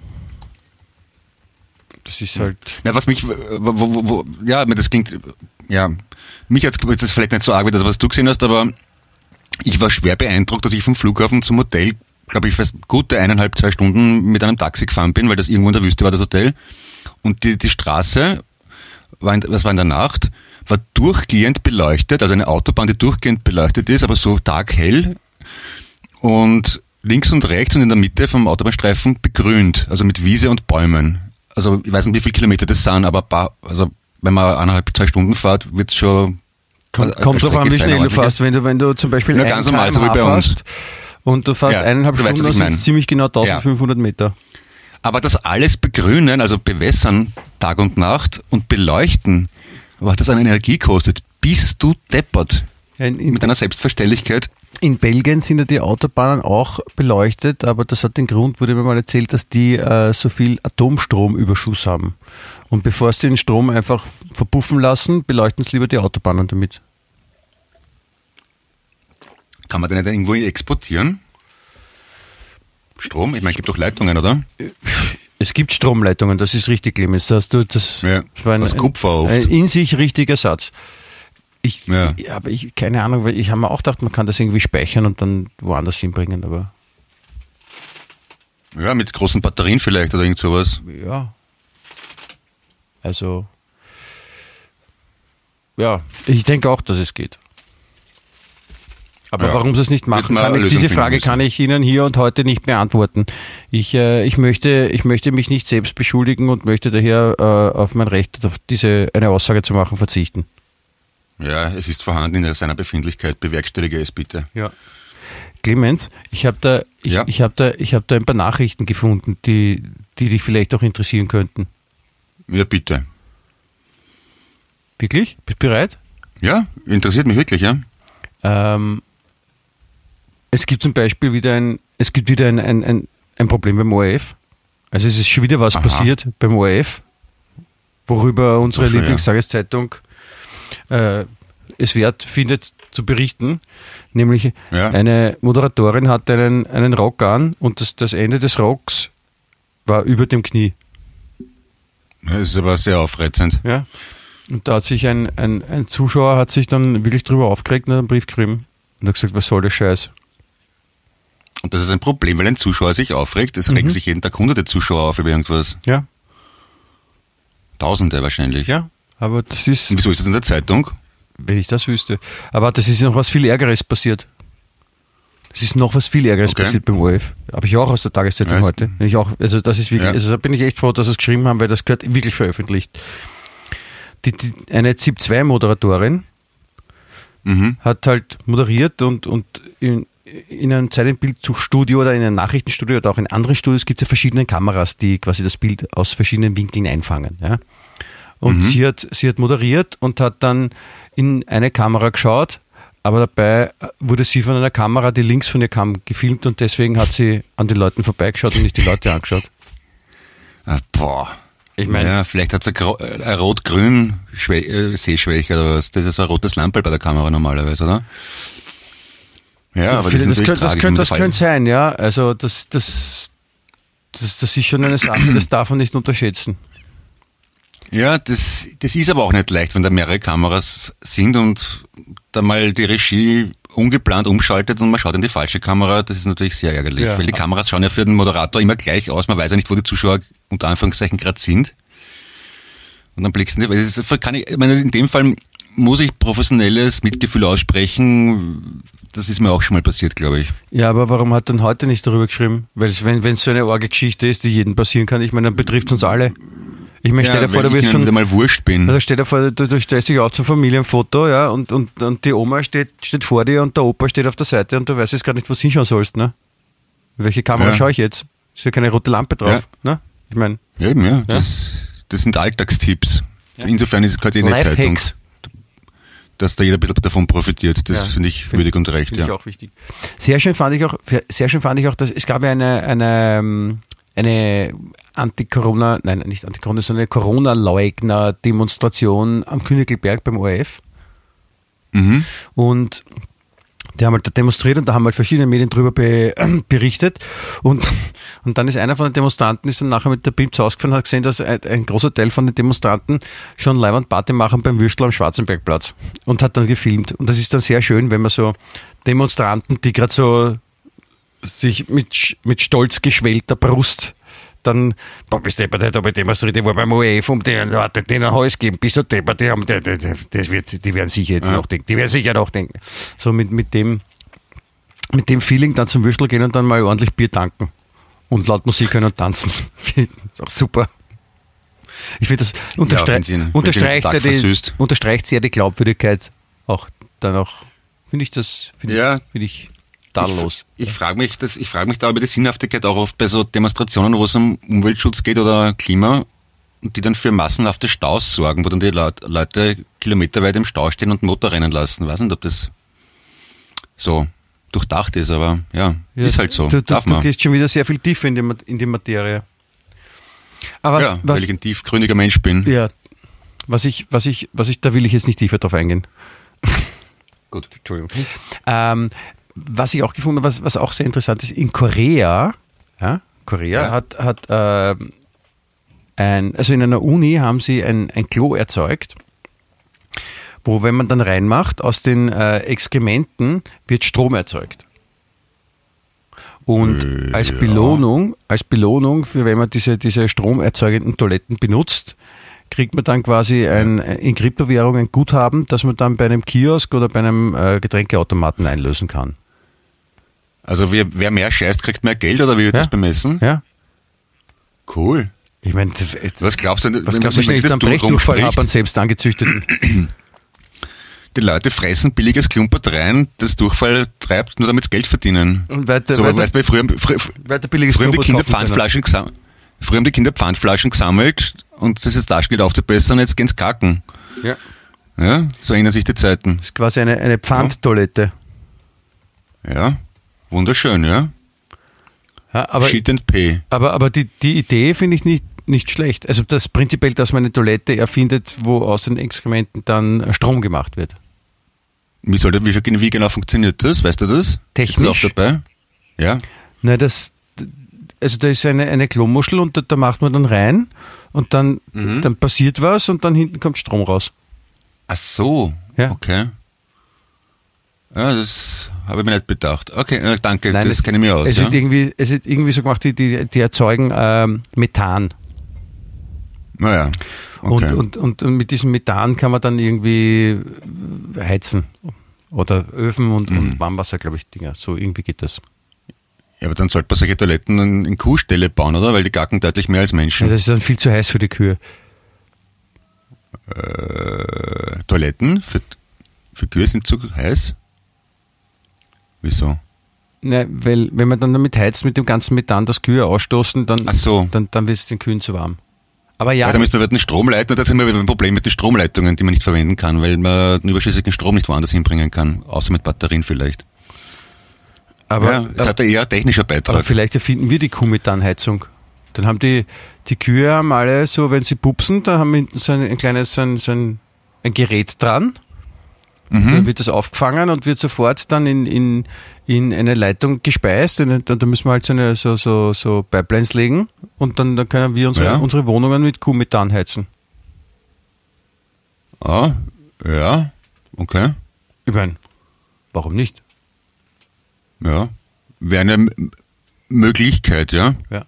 Das ist halt. Ja, was mich, wo, wo, wo, ja, das klingt, ja, mich jetzt jetzt ist vielleicht nicht so arg wie das, was du gesehen hast, aber ich war schwer beeindruckt, dass ich vom Flughafen zum Hotel, glaube ich, fast gute eineinhalb, zwei Stunden mit einem Taxi gefahren bin, weil das irgendwo in der Wüste war, das Hotel. Und die, die Straße, war in, das war in der Nacht, war durchgehend beleuchtet, also eine Autobahn, die durchgehend beleuchtet ist, aber so taghell und links und rechts und in der Mitte vom Autobahnstreifen begrünt, also mit Wiese und Bäumen. Also ich weiß nicht, wie viele Kilometer das sind, aber paar, also wenn man eineinhalb, zwei Stunden fährt, wird's schon Kommt, eine kommt drauf an, wie schnell du fährst. Wenn du, wenn du zum Beispiel Ja, ein ganz normal, so wie bei uns. fährst Und du fährst Ja, eineinhalb weißt, Stunden, was das sind ziemlich genau 1500 Meter. Aber das alles begrünen, also bewässern Tag und Nacht und beleuchten, was das an Energie kostet, bist du deppert. In, in, Mit einer Selbstverständlichkeit. in Belgien sind ja die Autobahnen auch beleuchtet, aber das hat den Grund, wurde mir mal erzählt, dass die äh, so viel Atomstromüberschuss haben. Und bevor sie den Strom einfach verpuffen lassen, beleuchten sie lieber die Autobahnen damit. Kann man den nicht irgendwo exportieren? Strom? Ich meine, es gibt doch Leitungen, oder? Es gibt Stromleitungen, das ist richtig, Clemens. Das, du, das, Ja, das war ein, oft. ein in sich richtiger Satz. Ich, Ja. ja. aber ich, keine Ahnung, weil ich habe mir auch gedacht, man kann das irgendwie speichern und dann woanders hinbringen, aber Ja, mit großen Batterien vielleicht oder irgend sowas. ja. Also, ja, ich denke auch, dass es geht. Aber Ja. warum sie es nicht machen, kann ich, diese Frage kann ich Ihnen hier und heute nicht beantworten. Ich, äh, ich, möchte, ich möchte mich nicht selbst beschuldigen und möchte daher äh, auf mein Recht, auf diese eine Aussage zu machen, verzichten. Ja, es ist vorhanden in seiner Befindlichkeit. Bewerkstellige es bitte. Ja. Clemens, ich habe da, ich, Ja. ich hab da, ich hab da ein paar Nachrichten gefunden, die, die dich vielleicht auch interessieren könnten. Ja, bitte. Wirklich? Bist du bereit? Ja, interessiert mich wirklich, ja. Ähm, es gibt zum Beispiel wieder ein, es gibt wieder ein, ein, ein, ein Problem beim ORF. Also es ist schon wieder was Aha. passiert beim ORF, worüber unsere so, ja. Äh, es wert findet, zu berichten. Nämlich Ja. eine Moderatorin hat einen, einen Rock an und das, das Ende des Rocks war über dem Knie. Das ist aber sehr aufreizend. Ja. Und da hat sich ein, ein, ein Zuschauer hat sich dann wirklich drüber aufgeregt und hat einen Brief geschrieben und hat gesagt, was soll der Scheiß? Und das ist ein Problem, weil ein Zuschauer sich aufregt. Es regen sich jeden Tag hunderte Zuschauer auf über irgendwas. Ja, Tausende wahrscheinlich. ja. Aber das ist, Und wieso ist das in der Zeitung? wenn ich das wüsste. Aber das ist noch was viel Ärgeres passiert. Es ist noch was viel Ärgeres Okay. passiert beim ORF. Habe ich auch aus der Tageszeitung Ja, heute. Ich auch, also das ist wirklich, Ja. also da bin ich echt froh, dass sie es geschrieben haben, weil das gehört wirklich veröffentlicht. Die, die, eine ZIP 2 Moderatorin Mhm. hat halt moderiert und, und in, in einem Zeit im Bildstudio oder in einem Nachrichtenstudio oder auch in anderen Studios gibt es ja verschiedene Kameras, die quasi das Bild aus verschiedenen Winkeln einfangen. Ja? Und sie, hat, sie hat moderiert und hat dann in eine Kamera geschaut, aber dabei wurde sie von einer Kamera, die links von ihr kam, gefilmt und deswegen hat sie an den Leuten vorbeigeschaut und nicht die Leute angeschaut. Ah, boah. Ich meine, ja, vielleicht hat es ein, äh, ein rot-grün äh, Sehschwäche oder was. Das ist ein rotes Lampe bei der Kamera normalerweise, oder? Ja, aber das, ist das, könnte, das, könnte, das könnte sein, ja. Also das, das, das, das ist schon eine Sache, das darf man nicht unterschätzen. Ja, das, das ist aber auch nicht leicht, wenn da mehrere Kameras sind und da mal die Regie ungeplant umschaltet und man schaut in die falsche Kamera, das ist natürlich sehr ärgerlich. Ja. Weil die Kameras schauen ja für den Moderator immer gleich aus, man weiß ja nicht, wo die Zuschauer unter Anführungszeichen gerade sind. Und dann blickst du, es ist, kann ich, ich meine, in dem Fall muss ich professionelles Mitgefühl aussprechen. Das ist mir auch schon mal passiert, glaube ich. Ja, aber warum hat dann heute nicht darüber geschrieben? Weil es, wenn wenn es so eine arge Geschichte ist, die jedem passieren kann, ich meine, dann betrifft uns alle. Ich meine, stell dir vor, du ich wirst von, mal wurscht bin. also stell dir vor, du, du stellst dich auf zum Familienfoto, ja, und, und, und die Oma steht, steht vor dir und der Opa steht auf der Seite und du weißt jetzt gar nicht, wo du hinschauen sollst, ne? Welche Kamera Ja. schaue ich jetzt? Ist ja keine rote Lampe drauf, ne? Ich meine, Eben, ja. Das, das sind Alltagstipps. Insofern ist es in der Zeitung, dass da jeder ein bisschen davon profitiert. Das Ja, finde ich find- würdig und recht, Finde ich ja. auch wichtig. Sehr schön fand ich auch, sehr schön fand ich auch, dass es gab ja eine, eine, ähm, eine Anti-Corona, nein, nicht Anti-Corona, sondern eine Corona-Leugner-Demonstration am Königelberg beim ORF. Mhm. Und die haben halt da demonstriert und da haben halt verschiedene Medien drüber be, *clears throat* berichtet. Und, und dann ist einer von den Demonstranten ist dann nachher mit der Bild ausgefahren und hat gesehen, dass ein, ein großer Teil von den Demonstranten schon Leihwand Party machen beim Würstel am Schwarzenbergplatz und hat dann gefilmt. Und das ist dann sehr schön, wenn man so Demonstranten, die gerade so sich mit, mit stolz geschwellter Brust dann, du deppert, da bei demonstriert, ich war beim ORF, um den, warte, denen ein Hals geben, bist du deppert, die haben, das wird, die werden sicher jetzt Ja. nachdenken, die werden sicher nachdenken. So mit, mit dem, mit dem Feeling dann zum Würstel gehen und dann mal ordentlich Bier tanken und laut Musik hören und tanzen. *laughs* ist auch super. Ich finde, das wenn sie unterstreicht, sehr die, unterstreicht sehr die Glaubwürdigkeit auch dann auch, finde ich das, finde Ja. ich, finde ich tadellos. Ich frage mich, das, ich frage mich da über die Sinnhaftigkeit auch oft bei so Demonstrationen, wo es um Umweltschutz geht oder Klima, und die dann für massenhafte Staus sorgen, wo dann die Leut- Leute kilometerweit im Stau stehen und Motor rennen lassen. Weiß nicht, ob das so durchdacht ist, aber ja, ist halt so. Du, du, Darf du man. gehst schon wieder sehr viel tiefer in die, in die Materie. Aber was, ja, was, weil ich ein tiefgründiger Mensch bin. ja, was ich, was ich, was ich, da will ich jetzt nicht tiefer drauf eingehen. Gut. *laughs* Entschuldigung. Ähm, was ich auch gefunden habe, was, was auch sehr interessant ist, in Korea, ja, Korea Ja. hat, hat ähm, ein, also in einer Uni haben sie ein, ein Klo erzeugt, wo, wenn man dann reinmacht, aus den äh, Exkrementen wird Strom erzeugt. Und Äh, als ja. Belohnung, als Belohnung für wenn man diese, diese stromerzeugenden Toiletten benutzt, kriegt man dann quasi ein, in Kryptowährung ein Guthaben, das man dann bei einem Kiosk oder bei einem äh, Getränkeautomaten einlösen kann. Also wer, wer mehr scheißt, kriegt mehr Geld oder wie wird Ja. das bemessen? Ja? Cool. Ich meine, Was glaubst du, was wenn- glaubst du, wenn ich das dann du Brechdurchfall habe an selbst angezüchteten? Die Leute fressen billiges Klumpert rein, das Durchfall treibt, nur damit sie Geld verdienen. Und weiter, so, weiter, weißt du, früher, früher, weiter billiges früher haben die Kinder. Pfandflaschen gesammelt. Früher haben die Kinder Pfandflaschen gesammelt und das ist Taschengeld aufzubessern, jetzt gehen's kacken. Ja. Ja, so ändern sich die Zeiten. Das ist quasi eine, eine Pfandtoilette. Ja, wunderschön, ja. Ja, aber Shit and pay. aber, aber die, die Idee finde ich nicht, nicht schlecht. Also das prinzipiell, dass man eine Toilette erfindet, wo aus den Exkrementen dann Strom gemacht wird. Wie soll das, wie, genau funktioniert das? Weißt du das? Technisch? Ist das auch dabei? Ja. Na, das, also da ist eine, eine Klomuschel und da, da macht man dann rein und dann, Mhm. dann passiert was und dann hinten kommt Strom raus. Ach so. Ja. Okay. Ja, das habe ich mir nicht bedacht. Okay, äh, danke, Nein, das kenne ich mir aus. Es Ja. wird irgendwie, es wird irgendwie so gemacht, die, die, die erzeugen ähm, Methan. Naja, okay. Und, und, und, und mit diesem Methan kann man dann irgendwie heizen. Oder Öfen und, Mhm. und Warmwasser, glaube ich, Dinger. So irgendwie geht das. ja, aber dann sollte man solche Toiletten in, in Kuhställe bauen, oder? Weil die gacken deutlich mehr als Ja, Menschen. das ist dann viel zu heiß für die Kühe. Äh, Toiletten für, für Kühe sind zu heiß? Wieso? Ne, weil wenn man dann damit heizt mit dem ganzen Methan, das Kühe ausstoßen, dann, Ach so. dann, dann wird es den Kühen zu warm. Aber ja, Ja, da müssen wir den Strom leiten und da sind wir wieder beim Problem mit den Stromleitungen, die man nicht verwenden kann, weil man den überschüssigen Strom nicht woanders hinbringen kann, außer mit Batterien vielleicht. aber, ja, es aber, hat ja eher ein technischer aber Beitrag. vielleicht erfinden wir die Kuhmethanheizung. Dann haben die, die Kühe haben alle so, wenn sie pupsen, da haben wir hinten so ein, ein kleines, so ein, so ein, ein Gerät dran. Mhm. Da wird das aufgefangen und wird sofort dann in, in, in eine Leitung gespeist. Und da müssen wir halt so, eine, so, so, so Pipelines legen und dann, dann können wir unsere, Ja. unsere Wohnungen mit Kuhmethan heizen. Ah, ja, okay. Ich meine, warum nicht? Ja, wäre eine Möglichkeit, ja. Ja.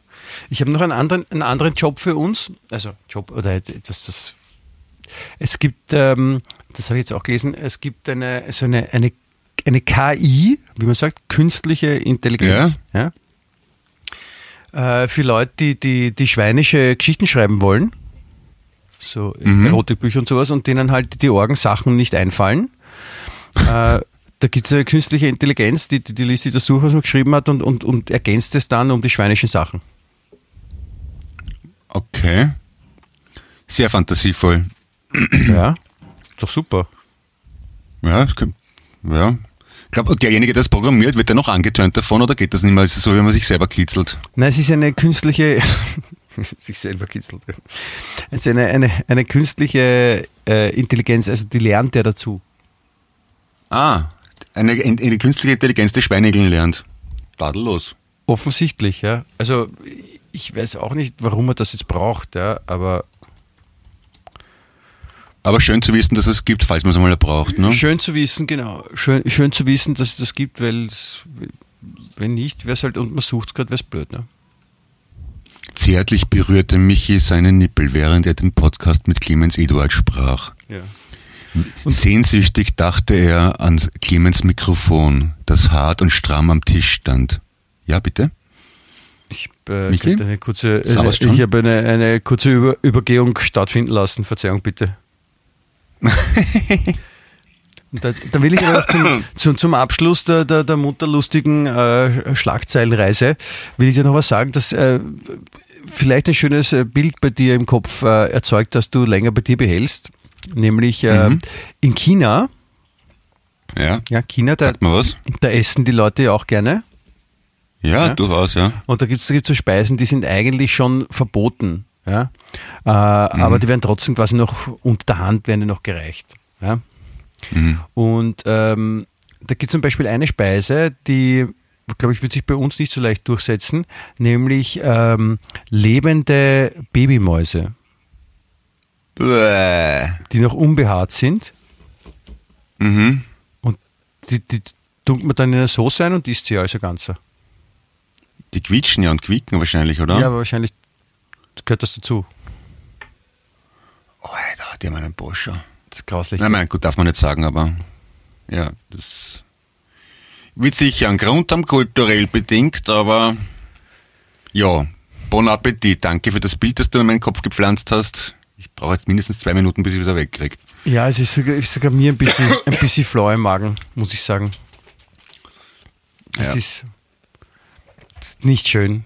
Ich habe noch einen anderen, einen anderen Job für uns. Also Job oder etwas, das. Es gibt, ähm, das habe ich jetzt auch gelesen, es gibt eine, so eine, eine, eine KI, wie man sagt, künstliche Intelligenz. Ja. Äh, für Leute, die, die, die schweinische Geschichten schreiben wollen. So Mhm. Erotikbücher und sowas und denen halt die Orgensachen nicht einfallen. äh, da gibt es eine künstliche Intelligenz, die, die, die liest sich das durch, was man geschrieben hat und, und, und ergänzt es dann um die schweinischen Sachen. Okay. Sehr fantasievoll. Ja, doch super. Ja, kann- ja. Ich glaube, und derjenige, der das programmiert, wird der noch angetönt davon oder geht das nicht mehr? Ist es so, wie man sich selber kitzelt? Nein, es ist eine künstliche, *laughs* sich selber kitzelt. Es ist eine, eine, eine künstliche äh, Intelligenz, also die lernt der dazu. Ah, eine, eine künstliche Intelligenz, die Schweinegeln lernt. Tadellos. Offensichtlich, ja. Also ich weiß auch nicht, warum man das jetzt braucht, ja, aber Aber schön zu wissen, dass es gibt, falls man es einmal braucht. Ne? schön zu wissen, genau. Schön, schön zu wissen, dass es das gibt, weil wenn nicht, wäre es halt, und man sucht es gerade, wäre es blöd, ne? Zärtlich berührte Michi seinen Nippel, während er den Podcast mit Clemens Eduard sprach. Ja. Sehnsüchtig dachte er ans Clemens Mikrofon, das hart und stramm am Tisch stand. Ja, bitte? Ich, äh, Michi? eine kurze, eine, Servus, John. ich habe eine, eine kurze Über, Übergehung stattfinden lassen. Verzeihung bitte. Da, da will ich aber zum, *coughs* zum, zum Abschluss der, der, der munterlustigen äh, Schlagzeilenreise, will ich dir noch was sagen, dass äh, vielleicht ein schönes äh, Bild bei dir im Kopf äh, erzeugt, dass du länger bei dir behältst. Nämlich äh, Mhm. in China, Ja, ja, China, da, sagt mal was? da essen die Leute ja auch gerne. Ja, Ja. durchaus, ja. Und da gibt es da gibt's so Speisen, die sind eigentlich schon verboten. Ja? Äh, Aber die werden trotzdem quasi noch unter der Hand werden die noch gereicht. Ja? Mhm. Und ähm, da gibt es zum Beispiel eine Speise, die, glaube ich, wird sich bei uns nicht so leicht durchsetzen, nämlich ähm, lebende Babymäuse, Bäh. die noch unbehaart sind. Mhm. Und die, die tunkt man dann in eine Soße ein und isst sie also ganzer. Die quietschen ja und quieken wahrscheinlich, oder? Ja, aber wahrscheinlich gehört das dazu. Oh, Alter, die haben einen Boscher. Das ist grauslich. Na, mein, gut, darf man nicht sagen, aber ja, das wird sicher einen Grund haben, kulturell bedingt, aber ja, bon Appetit. Danke für das Bild, das du in meinen Kopf gepflanzt hast. Ich brauche jetzt mindestens zwei Minuten, bis ich wieder wegkriege. Ja, es ist sogar, ist sogar mir ein bisschen, *laughs* ein bisschen flau im Magen, muss ich sagen. Das Ja. ist, das ist nicht schön.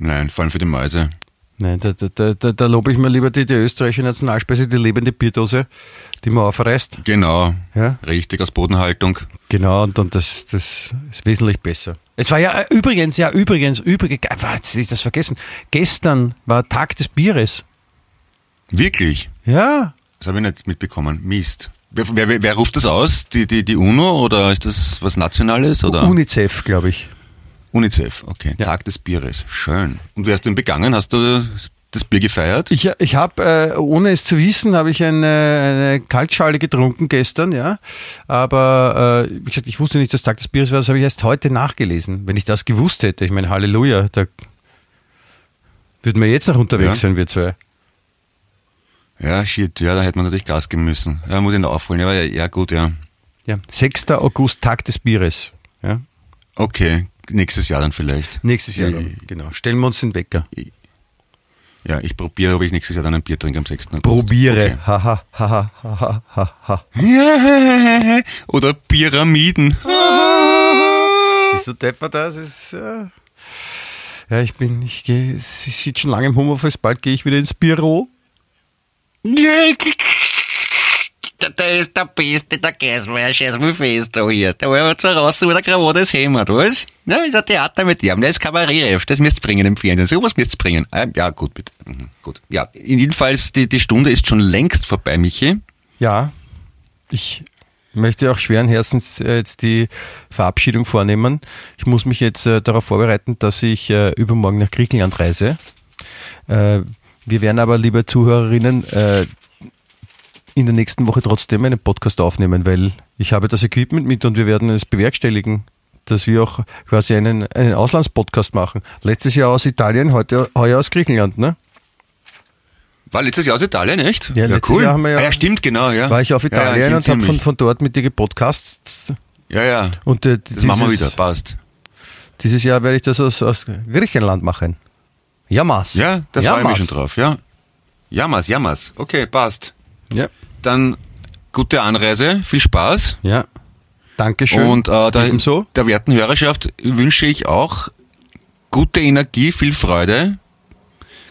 Nein, vor allem für die Mäuse. Nein, da, da, da, da, lobe ich mir lieber die, die österreichische Nationalspeise, die lebende Bierdose, die man aufreißt. Genau, Ja, richtig aus Bodenhaltung. genau, und dann das, das ist wesentlich besser. Es war ja äh, übrigens, ja, übrigens, übrigens, ah, jetzt ist das vergessen. Gestern war Tag des Bieres. Wirklich? Ja, Das habe ich nicht mitbekommen. Mist. Wer, wer, wer ruft das aus? Die, die, die UNO oder ist das was Nationales? Oder? UNICEF, glaube ich. UNICEF, okay. Ja. Tag des Bieres. Schön. Und wie hast du ihn begangen? Hast du das Bier gefeiert? Ich, ich habe, äh, ohne es zu wissen, habe ich eine, eine Kaltschale getrunken gestern, ja. Aber äh, wie gesagt, ich wusste nicht, dass Tag des Bieres war, das habe ich erst heute nachgelesen. Wenn ich das gewusst hätte, ich meine, Halleluja, da würden wir jetzt noch unterwegs Ja. sein, wir zwei. Ja, shit, ja, da hätte man natürlich Gas geben müssen. Ja, muss ich noch aufholen. Ja, ja, ja, gut, ja. Ja. 6. August, Tag des Bieres. Ja. Okay, nächstes Jahr dann vielleicht. Nächstes Jahr Ja, dann, genau. Stellen wir uns den Wecker. Ja, ich probiere, ob ich nächstes Jahr dann ein Bier trinke am 6. August. Probiere. Haha, haha, haha, haha. Okay. *laughs* Oder Pyramiden. *laughs* Ist der Depper das? Ist, äh ja, ich bin, ich gehe, es sieht schon lange im Homeoffice, bald gehe ich wieder ins Büro. Der ist der Beste, der Geismeier, scheiß mich fest da hier. Der war zwar raus mit der Krawatte das Hemd, was? Ja, ist ein Theater mit dem. Der ist Kabarettreff. Das müsst ihr bringen im Fernsehen. Sowas müsst ihr bringen. Ja, gut, bitte. Gut. Ja, jedenfalls, die, die Stunde ist schon längst vorbei, Michi. Ja, ich möchte auch schweren Herzens äh, jetzt die Verabschiedung vornehmen. Ich muss mich jetzt äh, darauf vorbereiten, dass ich äh, übermorgen nach Griechenland reise. Wir werden aber, liebe Zuhörerinnen, in der nächsten Woche trotzdem einen Podcast aufnehmen, weil ich habe das Equipment mit und wir werden es bewerkstelligen, dass wir auch quasi einen, einen Auslandspodcast machen. Letztes Jahr aus Italien, heute heuer aus Griechenland, ne? War letztes Jahr aus Italien, echt? Ja, letztes Jahr haben wir ja- ah, ja, stimmt, genau, ja. War ich auf Ja, ja, Italien ich und habe von, von dort mit dir gepodcast. Ja, ja. Und äh, Das machen wir dieses- wieder, passt. Dieses Jahr werde ich das aus, aus Griechenland machen. Jamas. Ja, da freue ich mich Jamas. schon drauf, ja. Jammers, jammers. Okay, passt. Ja. Dann gute Anreise, viel Spaß. Ja. Dankeschön. Und äh, der, Ebenso. der werten Hörerschaft wünsche ich auch gute Energie, viel Freude,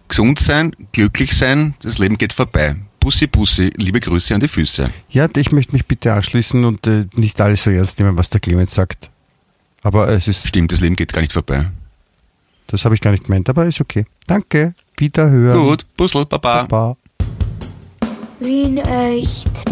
gesund sein, glücklich sein, das Leben geht vorbei. Bussi, Bussi, liebe Grüße an die Füße. Ja, ich möchte mich bitte anschließen und äh, nicht alles so ernst nehmen, was der Clemens sagt. Aber es ist, Stimmt, das Leben geht gar nicht vorbei. das habe ich gar nicht gemeint, aber ist okay. Danke. Wiederhören. Gut, Puzzle, Baba. Baba. Wien echt.